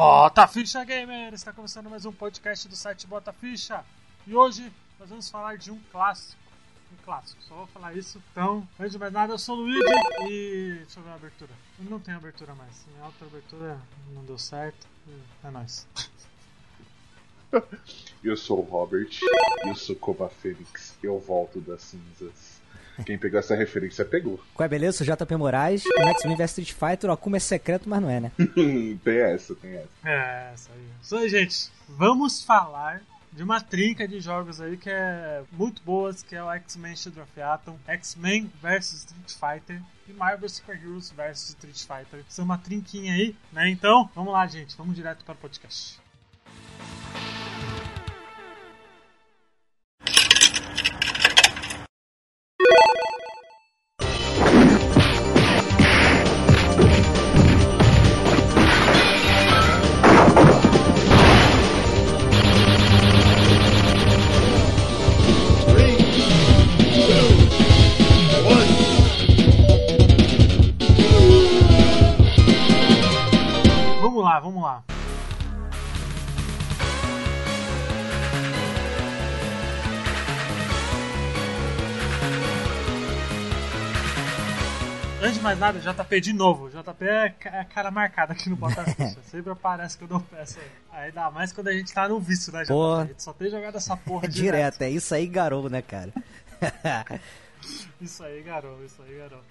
Bota Ficha Gamer! Está começando mais um podcast do site Bota Ficha. E hoje nós vamos falar de um clássico. Um clássico, só vou falar isso. Então, antes de mais nada, eu sou o Luigi e. Deixa eu ver a abertura. Eu não tenho abertura mais. Minha outra abertura não deu certo. É nóis. Eu sou o Robert, eu sou Coba Fênix, eu volto das cinzas. Quem pegou essa referência pegou. Qual é, beleza? Sou JP Moraes, o X-Men vs Street Fighter, ó, como é secreto, mas não é, né? tem essa, tem essa. É, essa aí. Isso aí, gente. Vamos falar de uma trinca de jogos aí que é muito boas, que é o X-Men Shadow of Atom, X-Men vs Street Fighter e Marvel Super Heroes vs Street Fighter. São uma trinquinha aí, né? Então, vamos lá, gente. Vamos direto para o podcast. Vamos lá. Antes de mais nada, JP de novo. JP é é cara marcada aqui no Bota Ficha. Sempre aparece quando eu peço aí. Aí dá mais quando a gente tá no vício, né, JP? Pô. A gente só tem jogado essa porra direto. Direto, é isso aí, garou, né, cara? Isso aí, garoto, isso aí, garoto.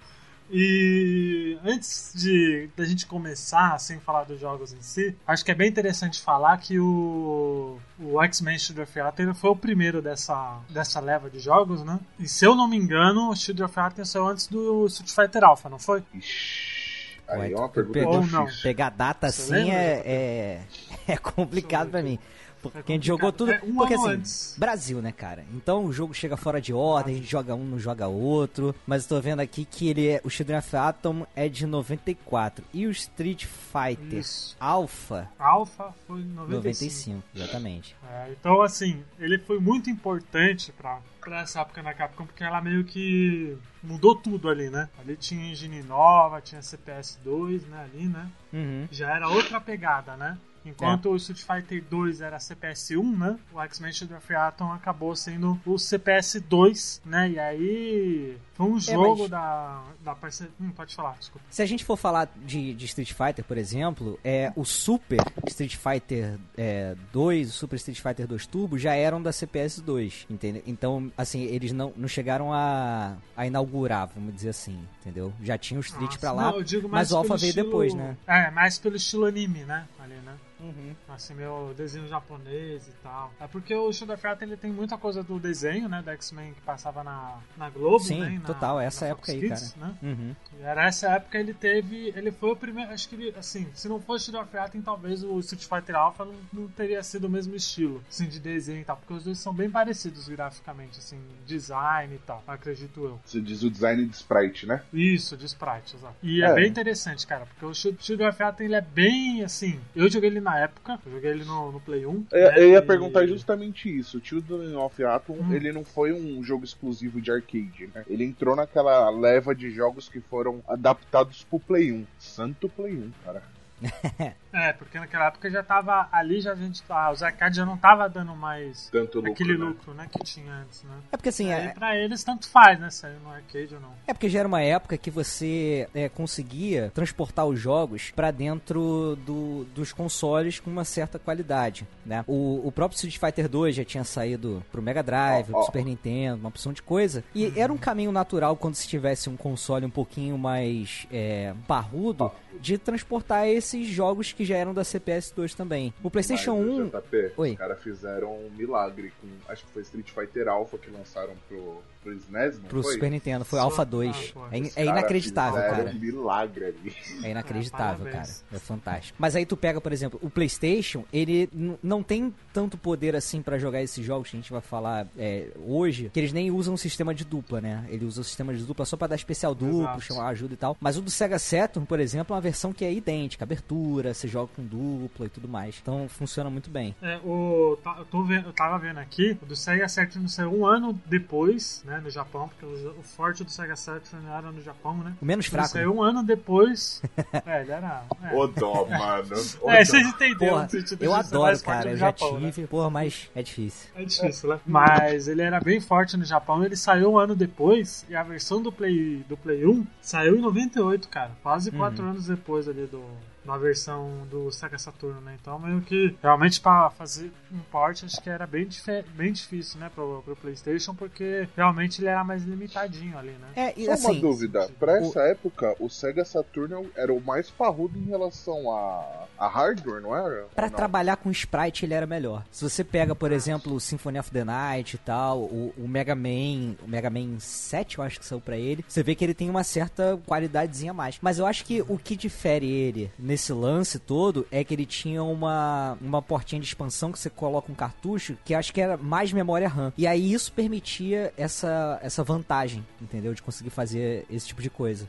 E antes de da gente começar, sem falar dos jogos em si, acho que é bem interessante falar que o, o X-Men Shield of Atom foi o primeiro dessa, dessa leva de jogos, né? E se eu não me engano, o Shield of Atom saiu antes do Street Fighter Alpha, não foi? Ixi, aí é uma pergunta Ou não. Pegar data Você assim é, é, é complicado pra mim. Porque a gente jogou tudo. É um porque assim, antes. Brasil, né, cara? Então o jogo chega fora de ordem, a gente joga um, não joga outro. Mas eu tô vendo aqui que ele é. O Children of Atom é de 94. E o Street Fighter Isso. Alpha, Alpha foi em 95. 95, exatamente. É, então, assim, ele foi muito importante pra, pra essa época na Capcom, porque ela meio que mudou tudo ali, né? Ali tinha engine nova, tinha CPS 2, né, ali, né? Uhum. Já era outra pegada, né? Enquanto o Street Fighter 2 era CPS 1, né? O X-Men Shadow of Atom acabou sendo o CPS 2, né? E aí foi um jogo mas- da, da parceria... Hum, pode falar, desculpa. Se a gente for falar de, de Street Fighter, por exemplo, é, o Super Street Fighter é, 2, o Super Street Fighter 2 Turbo já eram da CPS 2, entendeu? Então, assim, eles não, não chegaram a, a inaugurar, vamos dizer assim, entendeu? Já tinha o Street Nossa, pra lá, não, eu digo mas o Alpha veio estilo- depois, né? É, mais pelo estilo anime, né? Ali, né? Uhum. Assim, meu desenho japonês e tal. É porque o Shadow of Atom, ele tem muita coisa do desenho, né? Da X-Men que passava na, na Globo, Sim, né? na- total, essa na época Fox aí, Kids, Né? Uhum. E era essa época ele teve. Ele foi o primeiro. Acho que ele, assim, se não fosse Shadow of Atom, talvez o Street Fighter Alpha não, não teria sido o mesmo estilo, assim, de desenho e tal. Porque os dois são bem parecidos graficamente, assim, design e tal, acredito eu. Você diz o design de sprite, né? Isso, de sprite, exato. E é, É. bem interessante, cara, porque o Shadow of Atom, ele é bem, assim... Eu joguei ele na época, joguei ele no, no Play 1. É, né, eu ia e- perguntar justamente isso. O Children of Atom, Hum. ele não foi um jogo exclusivo de arcade, né? Ele entrou naquela leva de jogos que foram adaptados pro Play 1. Santo Play 1, cara. É, porque naquela época já tava... Ali já a gente... Ah, os arcades já não tava dando mais... Tanto lucro, aquele né? lucro, né, que tinha antes, né? É porque assim, Aí é, pra eles tanto faz, né, sair no arcade ou não. É porque já era uma época que você é, conseguia transportar os jogos pra dentro do- dos consoles com uma certa qualidade, né? O, o próprio Street Fighter 2 já tinha saído pro Mega Drive, Ó, pro ó. Super Nintendo, uma opção de coisa. E era um caminho natural quando se tivesse um console um pouquinho mais é, parrudo de transportar esses jogos que já eram da CPS 2 também. O PlayStation Mas, 1 JP, Oi. os caras fizeram um milagre com. Acho que foi Street Fighter Alpha que lançaram pro, pro SNES, não pro foi? Super Nintendo foi Só- Alpha ah, 2. pô. É, in- é inacreditável, cara. um milagre ali. É inacreditável, É, cara. É fantástico. Mas aí tu pega, por exemplo, o PlayStation, ele não tem tanto poder assim pra jogar esses jogos que a gente vai falar é, hoje, que eles nem usam o sistema de dupla, né? Ele usa o sistema de dupla só pra dar especial duplo, Exato. chamar ajuda e tal. Mas o do Sega Saturn, por exemplo, é uma versão que é idêntica, abertura, você joga com dupla e tudo mais. Então funciona muito bem. É, o, tá- eu, tô vendo, eu tava vendo aqui, o do Sega Saturn saiu um ano depois, né, no Japão, porque o, o forte do Sega Saturn era no Japão, né? O menos Ele fraco. né? saiu um ano depois. é, ele era. É, Ô dó, mano. Ô é dó. vocês entenderam Porra, eu adoro, cara. Eu já Japão, né? tive, porra, mas é difícil. É difícil, né? Mas ele era bem forte no Japão, ele saiu um ano depois, e a versão do Play, do Play 1 saiu em 98, cara. Quase quatro anos depois ali do. Na versão do Sega Saturn, né? Então, meio que realmente pra fazer um port, acho que era bem, bem difícil, né? Pro, pro PlayStation, porque realmente ele era mais limitadinho ali, né? É, e Só assim. uma dúvida. Pra essa época, o Sega Saturn era o mais parrudo em relação a, a hardware, não era? Não? trabalhar com sprite ele era melhor. Se você pega, por exemplo, o Symphony of the Night e tal, o, o Mega Man, o Mega Man 7, eu acho que saiu pra ele, você vê que ele tem uma certa qualidadezinha a mais. Mas eu acho que o que difere ele nesse lance todo é que ele tinha uma, uma portinha de expansão que você coloca um cartucho que acho que era mais memória RAM. E aí isso permitia essa, essa vantagem, entendeu? De conseguir fazer esse tipo de coisa.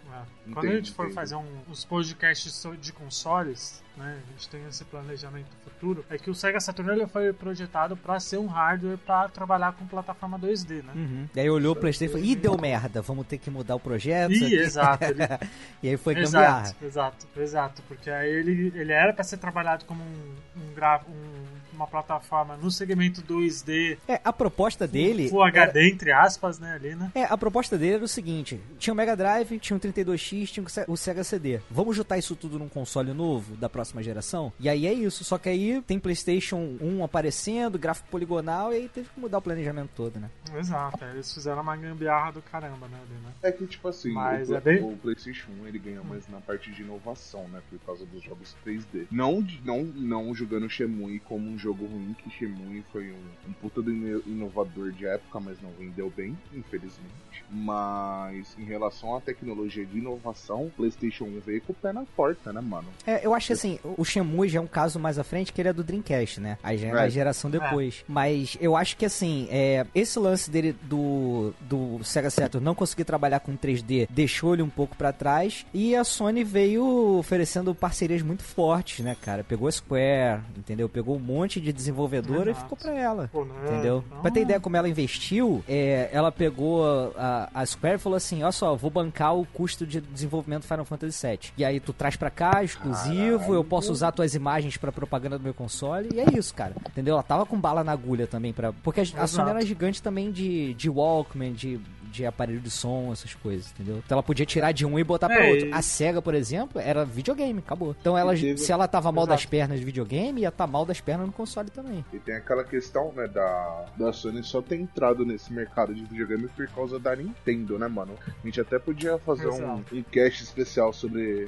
É. Quando a Entendi, gente for entendi. fazer um, uns podcasts de consoles, né, a gente tem esse planejamento futuro, é que o Sega Saturn ele foi projetado para ser um hardware para trabalhar com plataforma 2D, né? Uhum. Daí olhou o Playstation e falou, ih, deu merda, vamos ter que mudar o projeto. Ih, exato. Ele, E aí foi gambiarra. exato, exato, exato. Porque aí ele, ele era para ser trabalhado como um, um, gra- um- uma plataforma no segmento 2D, É, a proposta dele. Full era- HD, entre aspas, né, ali, né? É, a proposta dele era o seguinte: tinha o Mega Drive, tinha o 32X, tinha o Se- o Sega CD. Vamos juntar isso tudo num console novo da próxima geração? E aí é isso. Só que aí tem PlayStation 1 aparecendo, gráfico poligonal, e aí teve que mudar o planejamento todo, né? Exato, aí eles fizeram uma gambiarra do caramba, né, ali, né? É que, tipo assim, Mas o, é bem- o PlayStation 1 ele ganha mais na parte de inovação, né? Por causa dos jogos 3D. Não, de- não, não jogando Shemui como um jogo ruim, que Shemui foi um, um puta do ino- inovador de época, mas não vendeu bem, infelizmente. Mas em relação à tecnologia de inovação, o PlayStation 1 veio com o pé na porta, né, mano? É, eu acho que assim, o Shenmue já é um caso mais à frente, que ele é do Dreamcast, né? Aí já é uma É. geração depois. Mas eu acho que assim, é, esse lance dele do, do Sega Saturn não conseguir trabalhar com 3D deixou ele um pouco pra trás. E a Sony veio oferecendo parcerias muito fortes, né, cara? Pegou a Square, entendeu? Pegou um monte de desenvolvedora e ficou pra ela. Pô, né? Entendeu? Então, Pra ter ideia como ela investiu, é, ela pegou a, a Square e falou assim: Olha só, vou bancar o custo de desenvolvimento do Final Fantasy VII. E aí tu traz pra cá, exclusivo, Caralho. eu posso usar tuas imagens pra propaganda do meu console. E é isso, cara. Entendeu? Ela tava com bala na agulha também. Pra, porque a, a. Sony era gigante também de, de Walkman, de. De aparelho de som, essas coisas, entendeu? Então ela podia tirar de um e botar pra É, outro. e- A SEGA, por exemplo, era videogame, acabou. Então ela, se ela tava mal das Exato. pernas de videogame, ia estar mal das pernas no console também. E tem aquela questão, né, da, da Sony só ter entrado nesse mercado de videogame por causa da Nintendo, né, mano? A gente até podia fazer um, Exato. um cast especial sobre,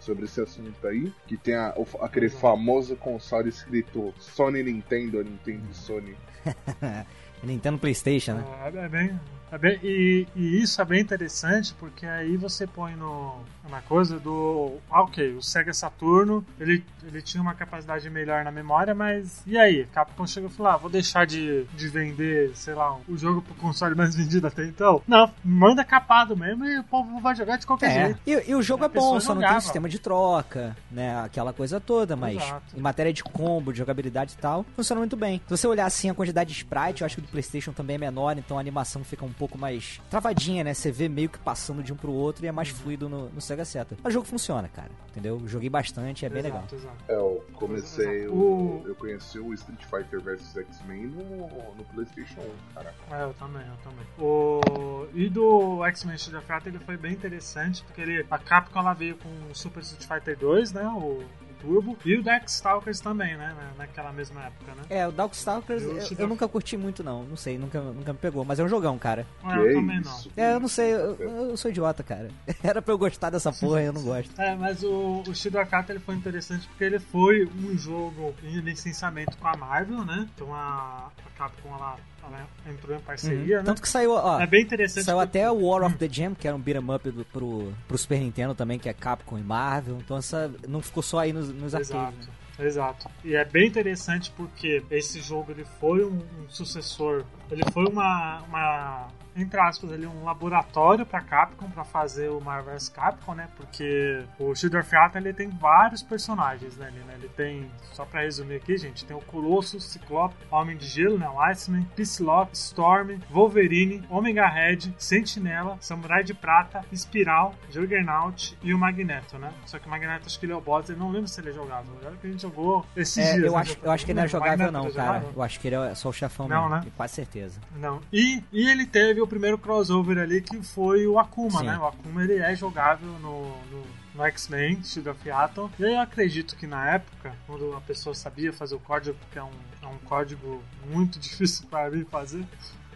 sobre esse assunto aí, que tem a- o- aquele famoso console escrito Sony Nintendo, Nintendo Sony. Nintendo PlayStation, né? É, é bem, é bem e, e isso é bem interessante porque aí você põe no, na coisa do. ah, Ok, o Sega Saturno ele, ele tinha uma capacidade melhor na memória, mas e aí? Capcom chegou e falou: ah, vou deixar de, de vender, sei lá, o jogo pro console mais vendido até então? Não, manda capado mesmo e o povo vai jogar de qualquer É, jeito. e, e o jogo é bom, só não jogava. tem sistema de troca, né? Aquela coisa toda, mas Exato. em matéria de combo, de jogabilidade e tal, funciona muito bem. Se você olhar assim a quantidade de sprite, eu acho que o do PlayStation também é menor, então a animação fica um pouco mais travadinha, né? Você vê meio que passando de um pro outro e é mais fluido no, no Sega Saturn. Mas o jogo funciona, cara, entendeu? Joguei bastante, é bem legal. Exato, exato. É, eu comecei, Exato. o, eu conheci o Street Fighter vs X-Men no, no PlayStation 1, cara. É, eu também, eu também. O... E do X-Men Street of Fighter ele foi bem interessante, porque ele, a Capcom ela veio com o Super Street Fighter 2, né? O Turbo, e o Darkstalkers também, né? na- Naquela mesma época, né? É, o Darkstalkers Eu eu, eu nunca curti muito, não. Não sei, nunca, nunca me pegou. Mas é um jogão, cara. Ah, eu também isso? não. É, eu não sei, eu, eu sou idiota, cara. Era pra eu gostar dessa porra e eu não gosto. É, mas o, o Shido Akata ele foi interessante porque ele foi um jogo em licenciamento com a Marvel, né? Então a, a Capcom ela, ela entrou em parceria, né? Tanto que saiu, ó. É bem interessante. Saiu porque- até o War of the Gem, que era um beat'em up do, pro, pro Super Nintendo também, que é Capcom e Marvel. Então essa não ficou só aí nos, nos arcades. Exato. né? Exato. E é bem interessante porque esse jogo ele foi um, um sucessor, ele foi uma, uma entre aspas, ali um laboratório pra Capcom pra fazer o Marvel vs Capcom, né? Porque o Shield of Atom, ele tem vários personagens, né? Ele, né? ele tem, só pra resumir aqui, gente, tem o Colossus, Ciclope, Homem de Gelo, né? O Iceman, Psylocke, Storm, Wolverine, Omega Red, Sentinela, Samurai de Prata, Espiral, Juggernaut e o Magneto, né? Só que o Magneto acho que ele é o boss, eu não lembro se ele é jogável. Olha que a gente jogou esses É, dias. eu, né? acho, eu acho que ele não é jogável, não, cara. jogável? Eu acho que ele é só o chefão Não, mesmo. né? Com quase certeza. Não. E, e ele teve o primeiro crossover ali que foi o Akuma, Sim. né? O Akuma ele é jogável no, no, no X-Men, Shield of Atom. E eu acredito que na época, quando a pessoa sabia fazer o código, porque é um, é um código muito difícil para mim fazer.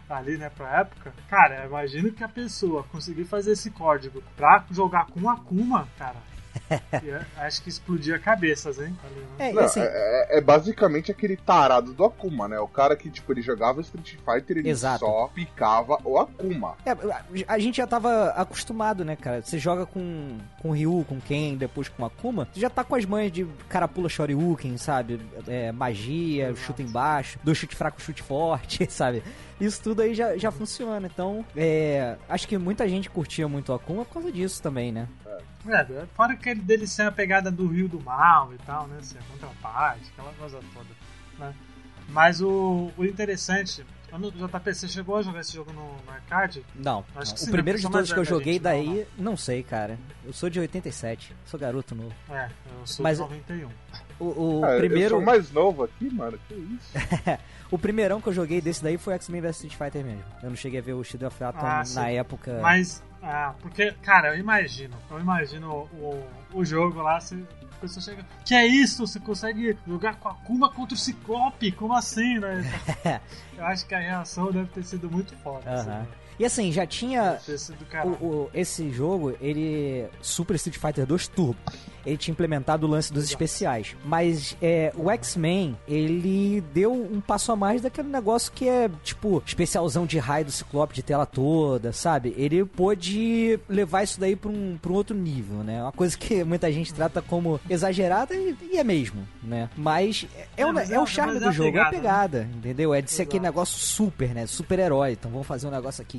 Ali, né, pra época. Cara, imagino que a pessoa conseguir fazer esse código pra jogar com o Akuma, cara. Ia- acho que explodia cabeças, hein? É, e Não, assim, é, é basicamente aquele tarado do Akuma, né? O cara que, tipo, ele jogava Street Fighter, ele Exato. só picava o Akuma. É, a gente já tava acostumado, né, cara? Você joga com, com Ryu, com Ken, depois com Akuma, você já tá com as manhas de cara pula Shoryuken, sabe? É, magia, Exato. chute embaixo, do chute fraco, chute forte, sabe? Isso tudo aí já, já funciona. Então, é, acho que muita gente curtia muito o Akuma por causa disso também, né? É, fora que ele dele ser a pegada do Rio do Mal e tal, né? Ser a contraparte, aquela coisa toda. Né? Mas o, o interessante, quando o JP, você chegou a jogar esse jogo no, no arcade? Não, Acho não. que o sim, primeiro né? de Só todos que eu joguei gente, daí, não sei, cara. Eu sou de 87, sou garoto novo. É, eu sou Mas- de 91. O, o Ah, Eu primeiro. sou mais novo aqui, mano. Que isso? O primeirão que eu joguei desse daí foi X-Men vs Street Fighter mesmo. Eu não cheguei a ver o Shield of Atom Ah, na sim. época. Mas, ah, porque, cara, eu imagino, eu imagino o, o jogo lá, você, a pessoa chega, que é isso? Você consegue jogar com a Akuma contra o Ciclope? Como assim, né? eu acho que a reação deve ter sido muito foda. assim, né? E assim, já tinha. O, o- esse jogo, ele. Super Street Fighter 2 Turbo. Ele tinha implementado o lance dos especiais. Mas é, o X-Men, ele deu um passo a mais daquele negócio que é, tipo, especialzão de raio do Ciclope de tela toda, sabe? Ele pôde levar isso daí pra um, pra um outro nível, né? Uma coisa que muita gente trata como exagerada e, e é mesmo, né? Mas é, é, o, é é- o charme do jogo, é a pegada, né? pegada, entendeu? É de ser aquele Exato. negócio super, né? Super-herói. Então vamos fazer um negócio aqui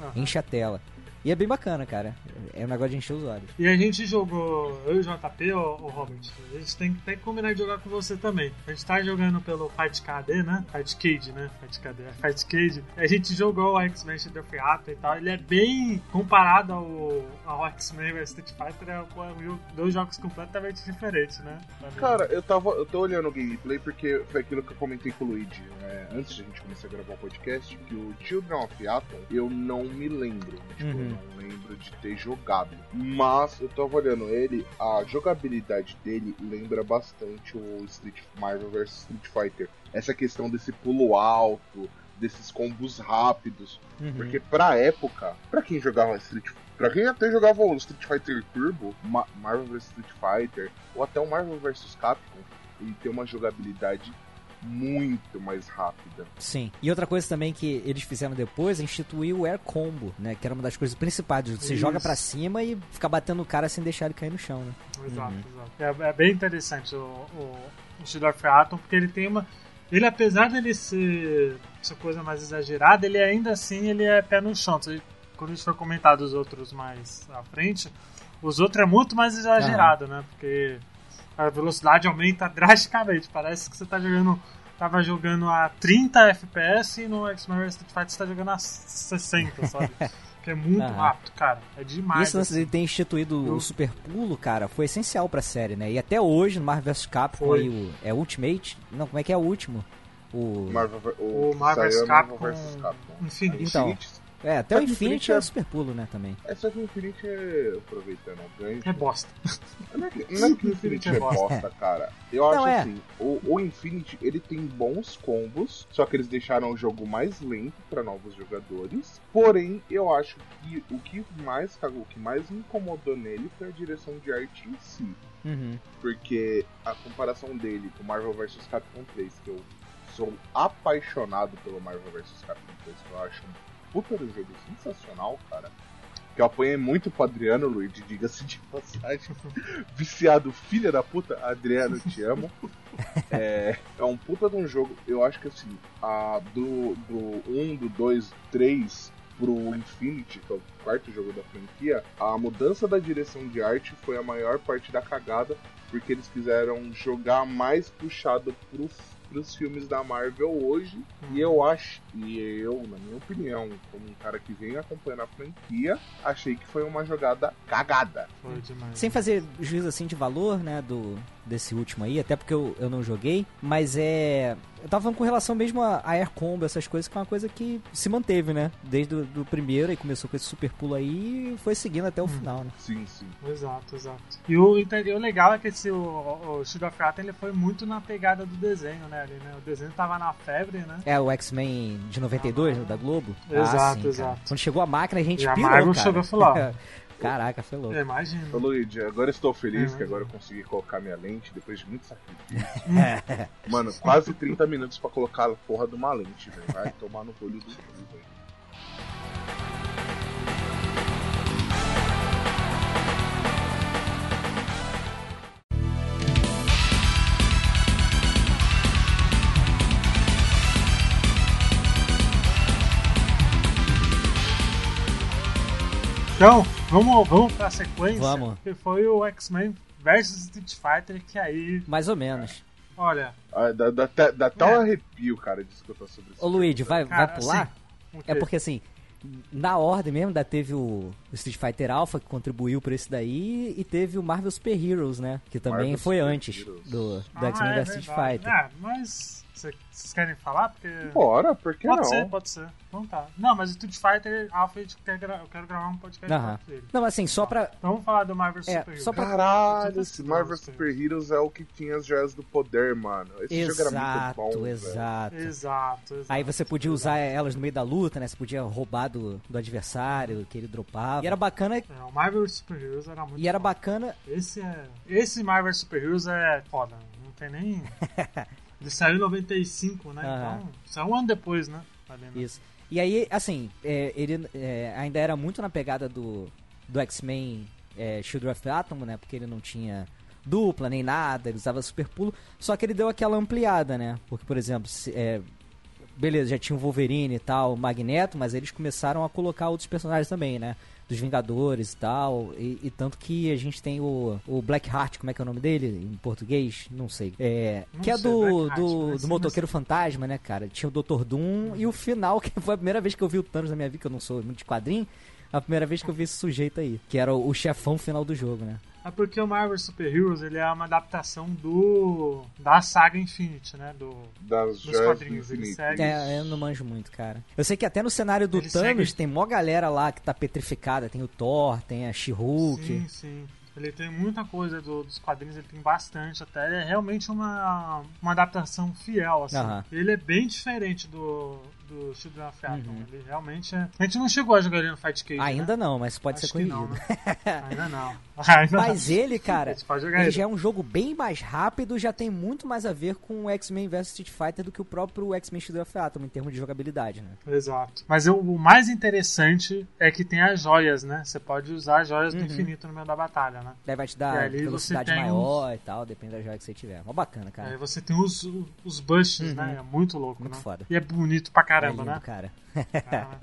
Aham. enche a tela. E é bem bacana, cara. É um negócio de encher os olhos. E a gente jogou, eu e o JP, ô, ô Robert, a gente tem, tem que combinar de jogar com você também. A gente tá jogando pelo Fight KD, né? Fight Cage, né? Fight KD, é Fight Cage. A gente jogou o X-Men Shadow of Atom e tal. Ele é bem comparado ao, ao X-Men vs Street Fighter, é, é um jogo- dois jogos completamente diferentes, né? Cara, eu tava. Eu tô olhando o gameplay porque foi aquilo que eu comentei com o Luigi né, antes de a gente começar a gravar o podcast, que o Children of Atom eu não me lembro. Tipo, Uhum. Eu não lembro de ter jogado. Mas eu tava olhando ele, a jogabilidade dele lembra bastante o Street Marvel vs Street Fighter. Essa questão desse pulo alto, desses combos rápidos. Uhum. Porque pra época, pra quem jogava Street Pra quem até jogava o Street Fighter Turbo, Ma- Marvel vs Street Fighter, ou até o Marvel vs Capcom, ele tem uma jogabilidade muito mais rápida. Sim. E outra coisa também que eles fizeram depois é instituir o Air Combo, né? Que era uma das coisas principais. Você Isso. joga pra cima e fica batendo o cara sem deixar ele cair no chão, né? Exato, Uhum. exato. É, é bem interessante o, o, o Atom, porque ele tem uma. Ele, apesar dele ser essa coisa mais exagerada, ele ainda assim ele é pé no chão. Quando isso for comentado os outros mais à frente, os outros é muito mais exagerado, né? Porque a velocidade aumenta drasticamente. Parece que você tá jogando. Tava jogando a 30 FPS e no X-Men Street Fighter você tá jogando a 60, sabe? Que é muito Aham. rápido, cara. É E demais. esse lance assim. de ter instituído Eu- o Super Pulo, cara, foi essencial pra série, né? E até hoje, no Marvel vs Capcom, Foi. aí, o, é Ultimate? Não, como é que é o último? O... Marvel, O que Marvel vs é Marvel vs Capcom. Infinity. Então. É, até o Só Infinity é é- o Super Pulo, né, também. É só que o Infinity é. Aproveitando o gancho. É bosta. Não é que, não é que o Infinity é bosta, cara. Eu Não, acho é. assim, o, o Infinity ele tem bons combos, só que eles deixaram o jogo mais lento pra novos jogadores. Porém, eu acho que o que mais cagou, o que mais me incomodou nele foi a direção de arte em si. Uhum. Porque a comparação dele com Marvel vs Capcom 3, que eu sou apaixonado pelo Marvel vs Capcom 3, que eu acho um puta do jogo sensacional, cara. Que eu apanhei muito pro Adriano, Luigi, diga-se de passagem. Viciado, filha da puta, Adriano, te amo. É, é um puta de um jogo, eu acho que assim, a, do, do 1, do 2, do 3, pro Infinity, que é o quarto jogo da franquia, a mudança da direção de arte foi a maior parte da cagada, porque eles quiseram jogar mais puxado pro pros filmes da Marvel hoje. E eu acho, e eu, na minha opinião, como um cara que vem acompanhando a franquia, achei que foi uma jogada cagada. Foi demais. Sem fazer juízo assim de valor, né, do desse último aí, até porque eu, eu não joguei, mas é. Eu tava falando com relação mesmo a, a Air Combo, essas coisas, que é uma coisa que se manteve, né? Desde o do primeiro, e começou com esse super pulo aí e foi seguindo até o Hum. final, né? Sim, sim. Exato, exato. E o, e o legal é que esse, o, o Shield of Atom, ele foi muito na pegada do desenho, né, ali, né? O desenho tava na febre, né? É o X-Men de 92, Ah, né, da Globo? exato, ah, sim, cara. exato. Quando chegou a máquina, a gente E a pirou, Marvel cara. chegou e falou, Caraca, foi louco. É, imagina. Ô Luigi, agora eu estou feliz É, que agora eu consegui colocar minha lente depois de muito sacrifício. Mano, quase 30 minutos pra colocar a porra de uma lente, velho. Vai tomar no olho do cu, velho. Então, vamos, vamos pra sequência. Vamos. Que foi o X-Men versus Street Fighter, que aí, Mais ou menos. olha, Ah, dá, dá, até- dá até É. um arrepio, cara, de escutar sobre isso. Ô Luigi, vai, Cara, vai pular? assim, É porque assim, na ordem mesmo, da teve o Street Fighter Alpha que contribuiu pra esse daí e teve o Marvel Super Heroes, né? Que também Marvel foi Super antes Heroes. do, do Ah, X-Men é vs Street. Fighter. Ah, mas vocês querem falar? Porque. Bora, por que pode não? ser, pode ser. Então tá. Não, mas o Street Fighter Alpha eu quero, gra- eu quero gravar um podcast Aham. sobre ele. Não, mas assim, só pra. Então vamos falar do Marvel É, Super só pra- Heroes. Caralho, esse Marvel Super Heroes é o que tinha as joias do poder, mano. Esse jogo era muito Exato, bom, exato. Exato, exato. Aí você podia usar elas no meio da luta, né? Você podia roubar do, do adversário que ele dropava. E era bacana. É, o Marvel Super Heroes era muito E era foda. bacana. Esse é. Esse Marvel Super Heroes é foda. Não tem nem. Ele saiu em 95, né? Aham. Então. Saiu um ano depois, né? Né? Isso. E aí, assim, é, ele é, ainda era muito na pegada do, do X-Men é, Shield of Atom, né? Porque ele não tinha dupla nem nada, ele usava super pulo. Só que ele deu aquela ampliada, né? Porque, por exemplo, se- é, beleza, já tinha o Wolverine e tal, o Magneto, mas eles começaram a colocar outros personagens também, né? Dos Vingadores e tal. E, e tanto que a gente tem o, o Black Heart, como é que é o nome dele em português? Não sei. É, Não que é sei, do, Black Heart, do, mas- do motoqueiro fantasma, né, cara? Tinha o Dr. Doom e o final, que foi a primeira vez que eu vi o Thanos na minha vida, que eu não sou muito de quadrinho. A primeira vez que eu vi esse sujeito aí, que era o, chefão final do jogo, né? É porque o Marvel Super Heroes ele é uma adaptação do. da saga Infinity, né? Do. Das Dos do quadrinhos, ele segue- É, eu não manjo muito, cara. Eu sei que até no cenário do Ele Thanos segue- tem mó galera lá que tá petrificada. Tem o Thor, tem a She-Hulk. Sim, sim. Ele tem muita coisa do- dos quadrinhos, ele tem bastante até. Ele é realmente uma, uma adaptação fiel, assim. Ele é bem diferente do, do Shield of Atom. Uhum. Ele realmente é... A gente não chegou a jogar ele no Fight Cage, Ainda né? não, mas pode Acho ser corrigido. não, né? Ainda não. Ainda Mas não. ele, cara, ele ele. já é um jogo bem mais rápido, já tem muito mais a ver com o X-Men vs Street Fighter do que o próprio X-Men Shield of Atom em termos de jogabilidade, né? Exato. Mas o, o mais interessante é que tem as joias, né? Você pode usar as joias do Uhum. infinito no meio da batalha, né? Daí vai te dar velocidade maior e tal, depende da joia que você tiver. Mó bacana, cara. Aí você tem os, os busts, Uhum. né? É muito louco, Muito né? foda. E é bonito pra É caramba, lindo, né? cara.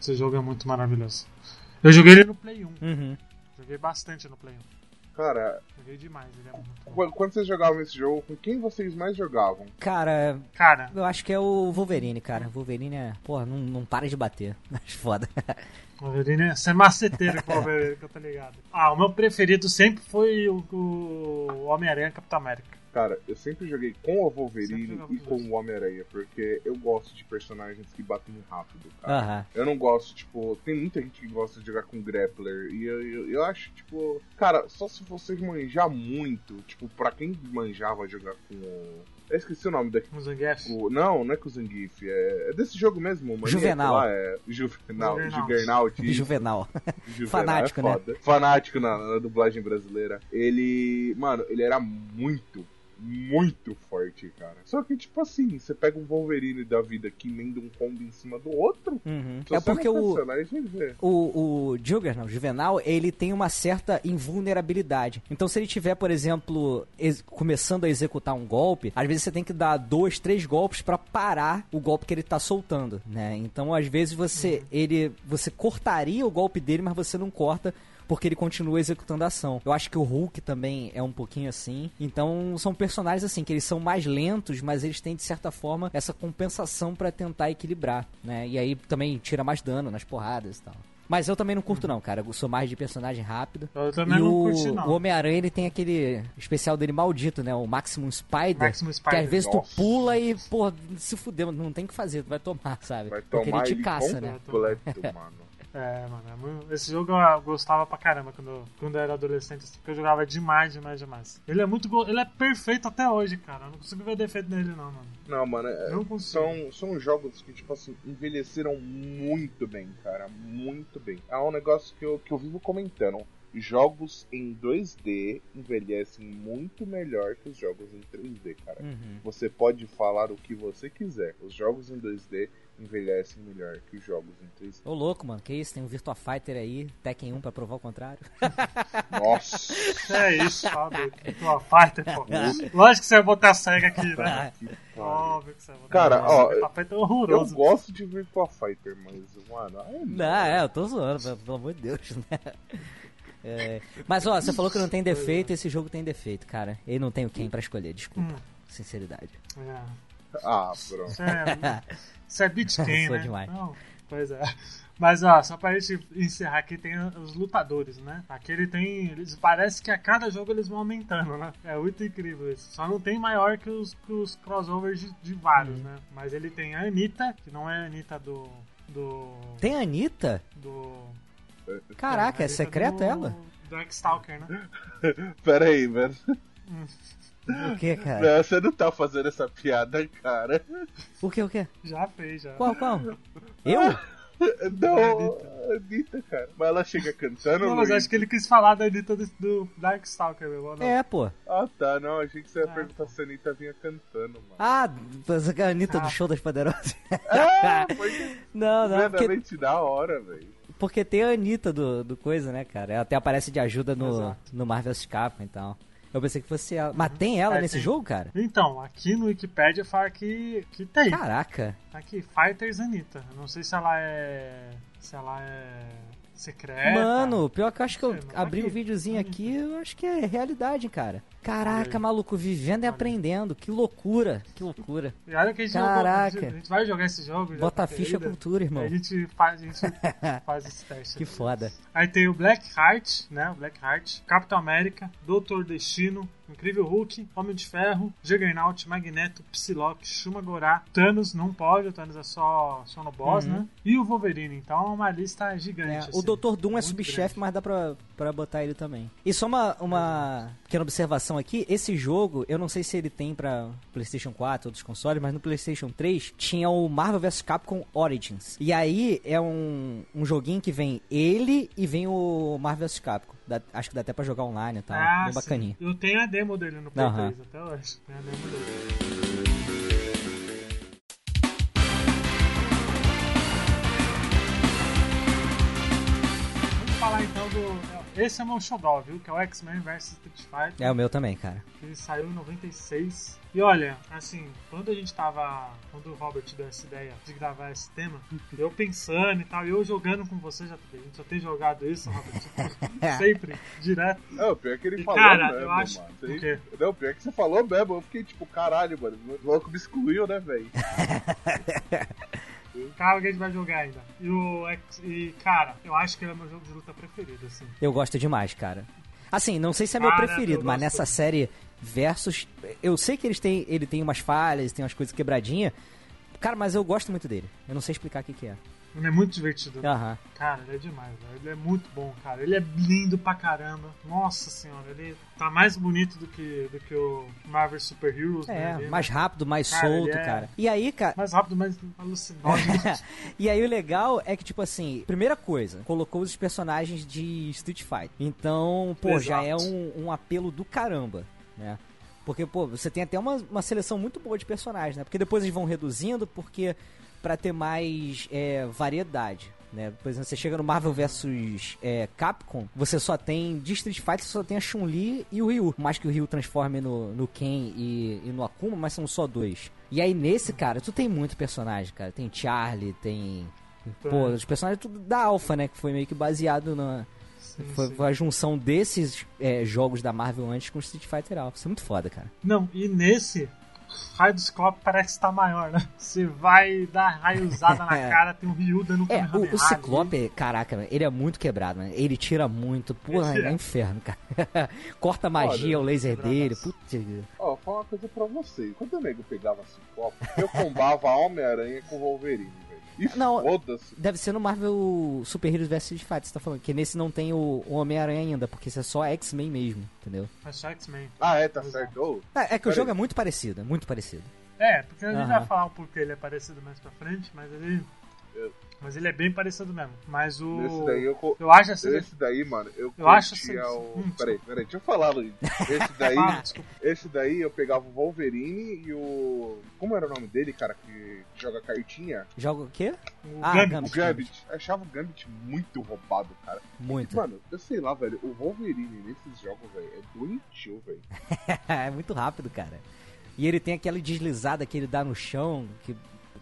Esse jogo é muito maravilhoso. Eu joguei ele no Play 1. Uhum. Joguei bastante no Play 1. Cara, Joguei demais, ele é muito quando vocês jogavam esse jogo, com quem vocês mais jogavam? Cara, Cara, eu acho que é o Wolverine, cara. Wolverine é. Porra, não, não para de bater. Acho foda. Wolverine, você é maceteiro com o Wolverine, que eu tô ligado. Ah, o meu preferido sempre foi o, o Homem-Aranha Capitão América. Cara, eu sempre joguei com o Wolverine e com o Homem-Aranha, porque eu gosto de personagens que batem rápido, cara. Aham. Eu não gosto, tipo, tem muita gente que gosta de jogar com grappler, e eu, eu, eu acho, tipo, cara, só se você manjar muito, tipo, pra quem manjava jogar com o. Eu esqueci o nome daqui. O Zangief. O- não, não é com o Zangief, é, é desse jogo mesmo, o maníaco Juvenal. Lá, é Juvenal, isso. Juvenal. Juvenal Fanático, é né? Fanático na, na dublagem brasileira. Ele, mano, ele era muito muito forte, cara. Só que, tipo assim, você pega um Wolverine da vida que emenda um combo em cima do outro. Uhum. É porque o, o, o Juggernaut, o Juvenal, ele tem uma certa invulnerabilidade. Então, se ele tiver, por exemplo, ex- começando a executar um golpe, às vezes você tem que dar dois, três golpes pra parar o golpe que ele tá soltando, né? Então, às vezes você ele você cortaria o golpe dele, mas você não corta porque ele continua executando a ação. Eu acho que o Hulk também é um pouquinho assim. Então, são personagens assim que eles são mais lentos, mas eles têm de certa forma essa compensação pra tentar equilibrar, né? E aí também tira mais dano nas porradas e tal. Mas eu também não curto não, cara. Eu sou mais de personagem rápido. Eu também e não o, curti, não. o Homem-Aranha, ele tem aquele especial dele maldito, né? O Maximum Spider. Maximum Que Spider. às vezes Nossa. tu pula e, pô, se fudeu, não tem o que fazer, tu vai tomar, sabe? Vai Porque tomar ele te caça, né? completo, mano. É, mano, é muito- esse jogo eu gostava pra caramba quando, quando eu era adolescente, assim, porque eu jogava demais, demais, demais. Ele é muito ele é perfeito até hoje, cara. Eu não consigo ver defeito nele não, mano. Não, mano, é- Não consigo. são, são jogos que, tipo assim, envelheceram muito bem, cara. Muito bem. É um negócio que eu, que eu vivo comentando. Jogos em 2D envelhecem muito melhor que os jogos em 3D, cara. Uhum. Você pode falar o que você quiser. Os jogos em 2D envelhecem melhor que os jogos em 3D. Ô louco, mano, que isso? Tem um Virtua Fighter aí, Tekken 1 pra provar o contrário. Nossa! É isso, sabe? Tua Fighter, pô. Lógico que você vai botar a SEGA aqui, né? que pariu. Óbvio que você vai botar Cara, ó, Fighter é Eu horroroso. gosto de Virtua Fighter, mas, mano, ai, Não, é, eu tô zoando, pelo- amor de Deus, né? É, Mas ó, você falou que não tem defeito, esse jogo tem defeito, cara. Ele não tem o quem pra escolher, desculpa. Hum. Sinceridade. É. Ah, pronto. Isso é, isso é beat game, né? demais. Não, pois é. Mas ó, só pra gente encerrar aqui, tem os lutadores, né? Aqui ele tem. Eles, parece que a cada jogo eles vão aumentando, né? É muito incrível isso. Só não tem maior que os, que os crossovers de, de vários, né? Mas ele tem a Anitta, que não é a Anitta do. do. Tem a Anitta? do. Caraca, é Anitta secreta do, ela? Do X-Stalker, né? Pera aí, velho. O que, cara? Não, Você não tá fazendo essa piada, cara. O que, o que? Já fez, já. Qual, qual? Eu? Não, Anitta, cara. Mas ela chega cantando, Não, mas Luiz? acho que ele quis falar da Anitta do, do Darkstalker, meu irmão. É, pô. Ah, tá. Não, achei que você ia Ah. perguntar se a Anitta vinha cantando, mano. Ah, a Anitta Ah. do Show das Poderosas. Ah, foi Não, não, porque, da hora, velho. porque tem a Anitta do, do coisa, né, cara? Ela até aparece de ajuda no, Exato. no Marvel vs Capcom e tal. Eu pensei que fosse ela. Mas tem ela É, nesse tem. jogo, cara? Então, aqui no Wikipedia fala que, que tem. Caraca. Aqui, Fighters Anitta. Eu Não sei se ela é. Se ela é. Secreta. Mano, pior que eu acho que eu mas abri o videozinho Anitta. aqui, eu acho que é realidade, cara. Caraca, maluco, vivendo e aprendendo. Que loucura, que loucura. E olha que a gente Caraca. jogou- a gente vai jogar esse jogo. Bota a tá ficha cultura, irmão. A gente faz, a gente faz esse teste. Que aqui. foda. Aí tem o Black Heart, né? O Black Heart, Capitão América, Doutor Destino, Incrível Hulk, Homem de Ferro, Juggernaut, Magneto, Psylocke, Shuma Gorá, Thanos, não pode, o Thanos é só, só no boss, Uhum. né? E o Wolverine, então é uma lista É, gigante. o assim. Dr. Doom é subchefe, mas dá pra, pra botar ele também. E só uma, uma pequena observação aqui: esse jogo, eu não sei se ele tem pra PlayStation 4 outros consoles, mas no PlayStation 3 tinha o Marvel vs Capcom Origins. E aí é um, um joguinho que vem ele e vem o Marvel vs Capcom. Dá- acho que dá até pra jogar online e tal. Ah, bem sim. bacaninha. Eu tenho a demo dele no Play Aham. 3 até hoje. Tem a demo dele. Falar então do. Esse é o meu xodó, viu? Que é o X-Men vs Street Fighter. É o meu também, cara. Ele saiu em 96. E olha, assim, quando a gente tava. Quando o Robert deu essa ideia de gravar esse tema, eu pensando e tal, e eu jogando com você, já a gente já tem jogado isso, Robert. sempre, direto. Não, pior que ele E, falou cara, mesmo, eu acho- mano. o quê? Não, pior que você falou mesmo. Eu fiquei tipo, caralho, mano. O louco me excluiu, né, velho? Cara, que a gente vai jogar ainda. E o X. E, cara, eu acho que ele é meu jogo de luta preferido, assim. Eu gosto demais, cara. Assim, não sei se é meu preferido, mas nessa série Versus, eu sei que eles têm, ele tem umas falhas, tem umas coisas quebradinhas. Cara, mas eu gosto muito dele. Eu não sei explicar o que, que é. Ele é muito divertido. né? Cara, ele é demais, velho. Ele é muito bom, cara. Ele é lindo pra caramba. Nossa senhora, ele tá mais bonito do que, do que o Marvel Super Heroes. né? É, Ele mais rápido, mais Cara, solto, é- cara. E aí, cara. mais rápido, mais alucinógeno. e aí o legal é que, tipo assim, primeira coisa, colocou os personagens de Street Fighter. Então, pô, Exato. já é um, um apelo do caramba, né? Porque, pô, você tem até uma, uma seleção muito boa de personagens, né? Porque depois eles vão reduzindo, porque para ter mais é, variedade. Né? Por exemplo, você chega no Marvel vs é, Capcom, você só tem de Street Fighter, você só tem a Chun-Li e o Ryu. Mais que o Ryu transforme no, no Ken e, e no Akuma, mas são só dois. E aí nesse, cara, tu tem muito personagem, cara. Tem Charlie, tem. Pô, os personagens tudo da Alpha, né? Que foi meio que baseado na. Sim, Foi, sim. foi a junção desses é, jogos da Marvel antes com Street Fighter Alpha. Isso é muito foda, cara. Não, e nesse, raio do Ciclope parece estar maior, né? Você vai dar raiozada na É. cara, tem um Ryu dando É, o, o Ciclope, caraca, ele é muito quebrado, né? Ele tira muito. Porra, é é. um inferno, cara. Corta magia, Olha, o laser dele. Putz. Ó, vou falar uma coisa pra você. Quando o nego pegava Ciclope, eu combava Homem-Aranha com Wolverine, velho. E Não, foda-se. Deve ser no Marvel Super Heroes vs Street Fighter, você tá falando. Que nesse não tem o, o Homem-Aranha ainda, porque esse é só X-Men mesmo, entendeu? É só X-Men. Ah, é, tá certo. É, é que o Pera jogo aí. é muito parecido, é muito parecido. É, porque a gente Aham. vai falar o porquê ele é parecido mais pra frente, mas ele. Eu- Mas ele é bem parecido mesmo. Mas o. nesse daí eu. co- Eu acho assim. Esse daí, mano, eu, Eu acho assim- o. Hum, peraí, peraí, deixa eu falar, Luiz. Esse daí, Ah, esse daí eu pegava o Wolverine e o. Como era o nome dele, cara, que joga cartinha? Joga o quê? O Ah, Gambit. Gambit. Gambit. Eu achava o Gambit muito roubado, cara. Muito. Mano, eu sei lá, velho, o Wolverine nesses jogos, velho, é doentio, velho. é muito rápido, cara. E ele tem aquela deslizada que ele dá no chão, que.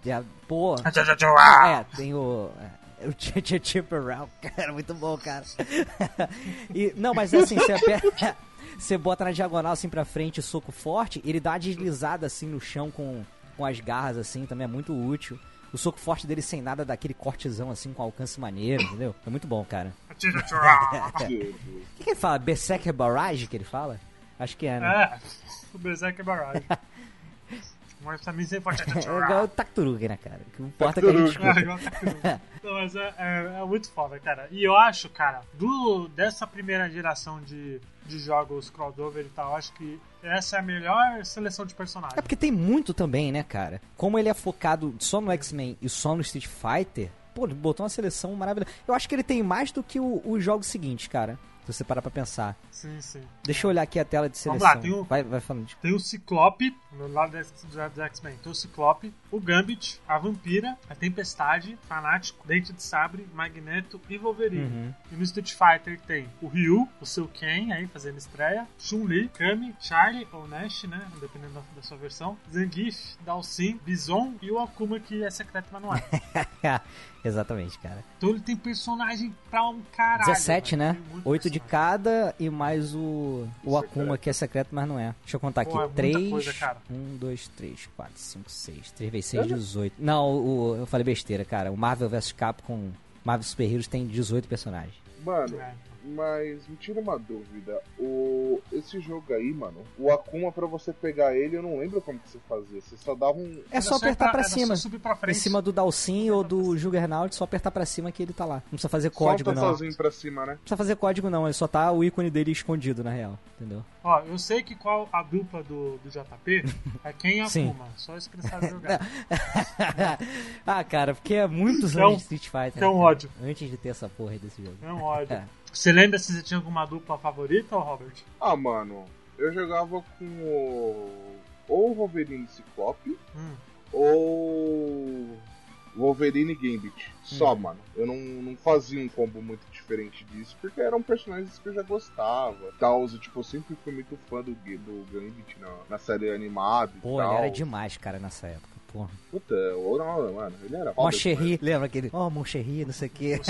é, Pô. É, tem o. é, O Chip Around, cara, muito bom, cara. E, não, mas assim, você aperta. Você bota na diagonal assim pra frente, soco forte, ele dá uma deslizada assim no chão com, com as garras, assim, também é muito útil. O soco forte dele sem nada daquele cortezão assim, com alcance maneiro, entendeu? É muito bom, cara. O que, que ele fala? Berserker Barrage que ele fala? Acho que é, né? É, o Berserk é barragem. Mas também sempre pode. É igual o Tacturuga, né, cara? O que importa é que a gente Tacturuga. É, escuta. igual Takuru. Não, mas é, é- é muito foda, cara. E eu acho, cara, do, dessa primeira geração de, de jogos crossover e tal, eu acho que essa é a melhor seleção de personagens. É porque tem muito também, né, cara? Como ele é focado só no X-Men e só no Street Fighter, pô, ele botou uma seleção maravilhosa. Eu acho que ele tem mais do que o- os jogos seguintes, cara. Se você parar pra pensar. Sim, sim. Deixa eu olhar aqui a tela de Vamos seleção. lá, tem o- Vai, vai falando. de- Tem o Ciclope, no lado do do X-Men. Tem o Ciclope, o Gambit, a Vampira, a Tempestade, Fanático, Dente de Sabre, Magneto e Wolverine. Uhum. E no Street Fighter tem o Ryu, o seu Ken aí fazendo estreia, Chun-Li, Kami, Charlie ou Nash, né? Dependendo da, da sua versão, Zangief, Dalsin, Bison e o Akuma que é secreto, é. Exatamente, cara. Então ele tem personagem pra um caralho. 17, mano. né? Tem muito 8 de cada e mais o, o Secreto. Akuma, que é secreto, mas não é. Deixa eu contar Pô, aqui. é muita 3. coisa, cara. 1, 2, 3, 4, 5, 6. 3 vezes 6, 18. Não, o, eu falei besteira, cara. O Marvel vs Capcom Marvel Super Heroes tem 18 personagens. Mano, É. mas me tira uma dúvida. O... Esse jogo aí, mano, o Akuma, pra você pegar ele, eu não lembro como que você fazia. Você só dava um. É só apertar pra cima. Só subir pra Em frente. cima do Dalsin ou do Juggernaut, só apertar pra cima que ele tá lá. Não precisa fazer código, Solta não. sozinho pra cima, né? Não precisa fazer código, não. Ele só tá o ícone dele escondido, na real. Entendeu? Ó, eu sei que qual a dupla do, do JP é quem é Sim. Akuma. Só isso que ele sabe jogar. ah, cara, porque é muitos Que é anos de Street Fighter. que é um né, ódio. Antes de ter essa porra aí desse jogo. É um ódio. Você lembra se você tinha alguma dupla favorita, Robert? Ah, mano, eu jogava com o. Ou o Wolverine Ciclope, Hum. ou. Wolverine e Gambit. Só, mano. Eu não, não fazia um combo muito diferente disso, porque eram personagens que eu já gostava. Tal, tipo, eu sempre fui muito fã do, do Gambit na, na série animada e Pô, tal. ele era demais, cara, nessa época. Porra. Puta, ou não, mano, ele era foda Moncherry, lembra aquele? Oh, Moncherry, não sei o quê.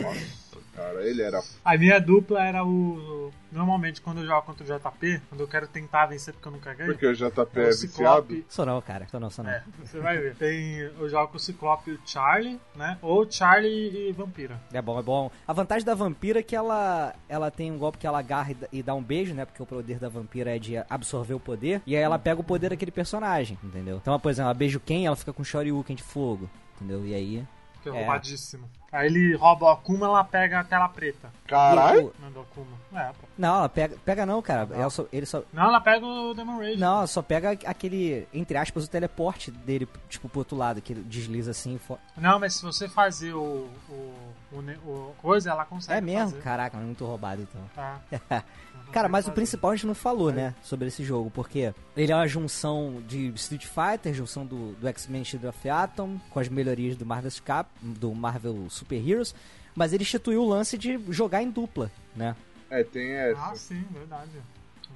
Nossa, cara, ele era A minha dupla era o. Normalmente, quando eu jogo contra o JP, quando eu quero tentar vencer porque eu nunca ganho, Porque o JP é é o viciado. Ciclope. Sou não, cara. Sou não, sou não. É, você vai ver. Tem, eu jogo com o Ciclope e o Charlie, né? Ou Charlie e Vampira. É bom, é bom. A vantagem da vampira é que ela, ela tem um golpe que ela agarra e dá- um beijo, né? Porque o poder da vampira é de absorver o poder. E aí ela pega o poder daquele personagem, entendeu? Então, por exemplo, ela beija o Ken ela fica com Shoryuken de fogo, entendeu? E aí... Que é, É. Aí ele rouba o Akuma, ela pega a tela preta. Caralho! Não, do Akuma. É, pô. Não, ela pega, pega não, cara. Ela só- ele só. Não, ela pega o Demon Rage. Não, ela só pega aquele, entre aspas, o teleporte dele, tipo, pro outro lado, que ele desliza assim. e fo- Não, mas se você fazer o, o, o, o coisa, ela consegue É mesmo? fazer. Caraca, muito roubado então. Tá. Cara, mas o Fazer. principal a gente não falou, né, sobre esse jogo, porque ele é uma junção de Street Fighter, junção do, do X-Men Shield of Atom, com as melhorias do Marvel, Cap, do Marvel Super Heroes, mas ele instituiu o lance de jogar em dupla, né? É, tem essa. Ah, sim, verdade.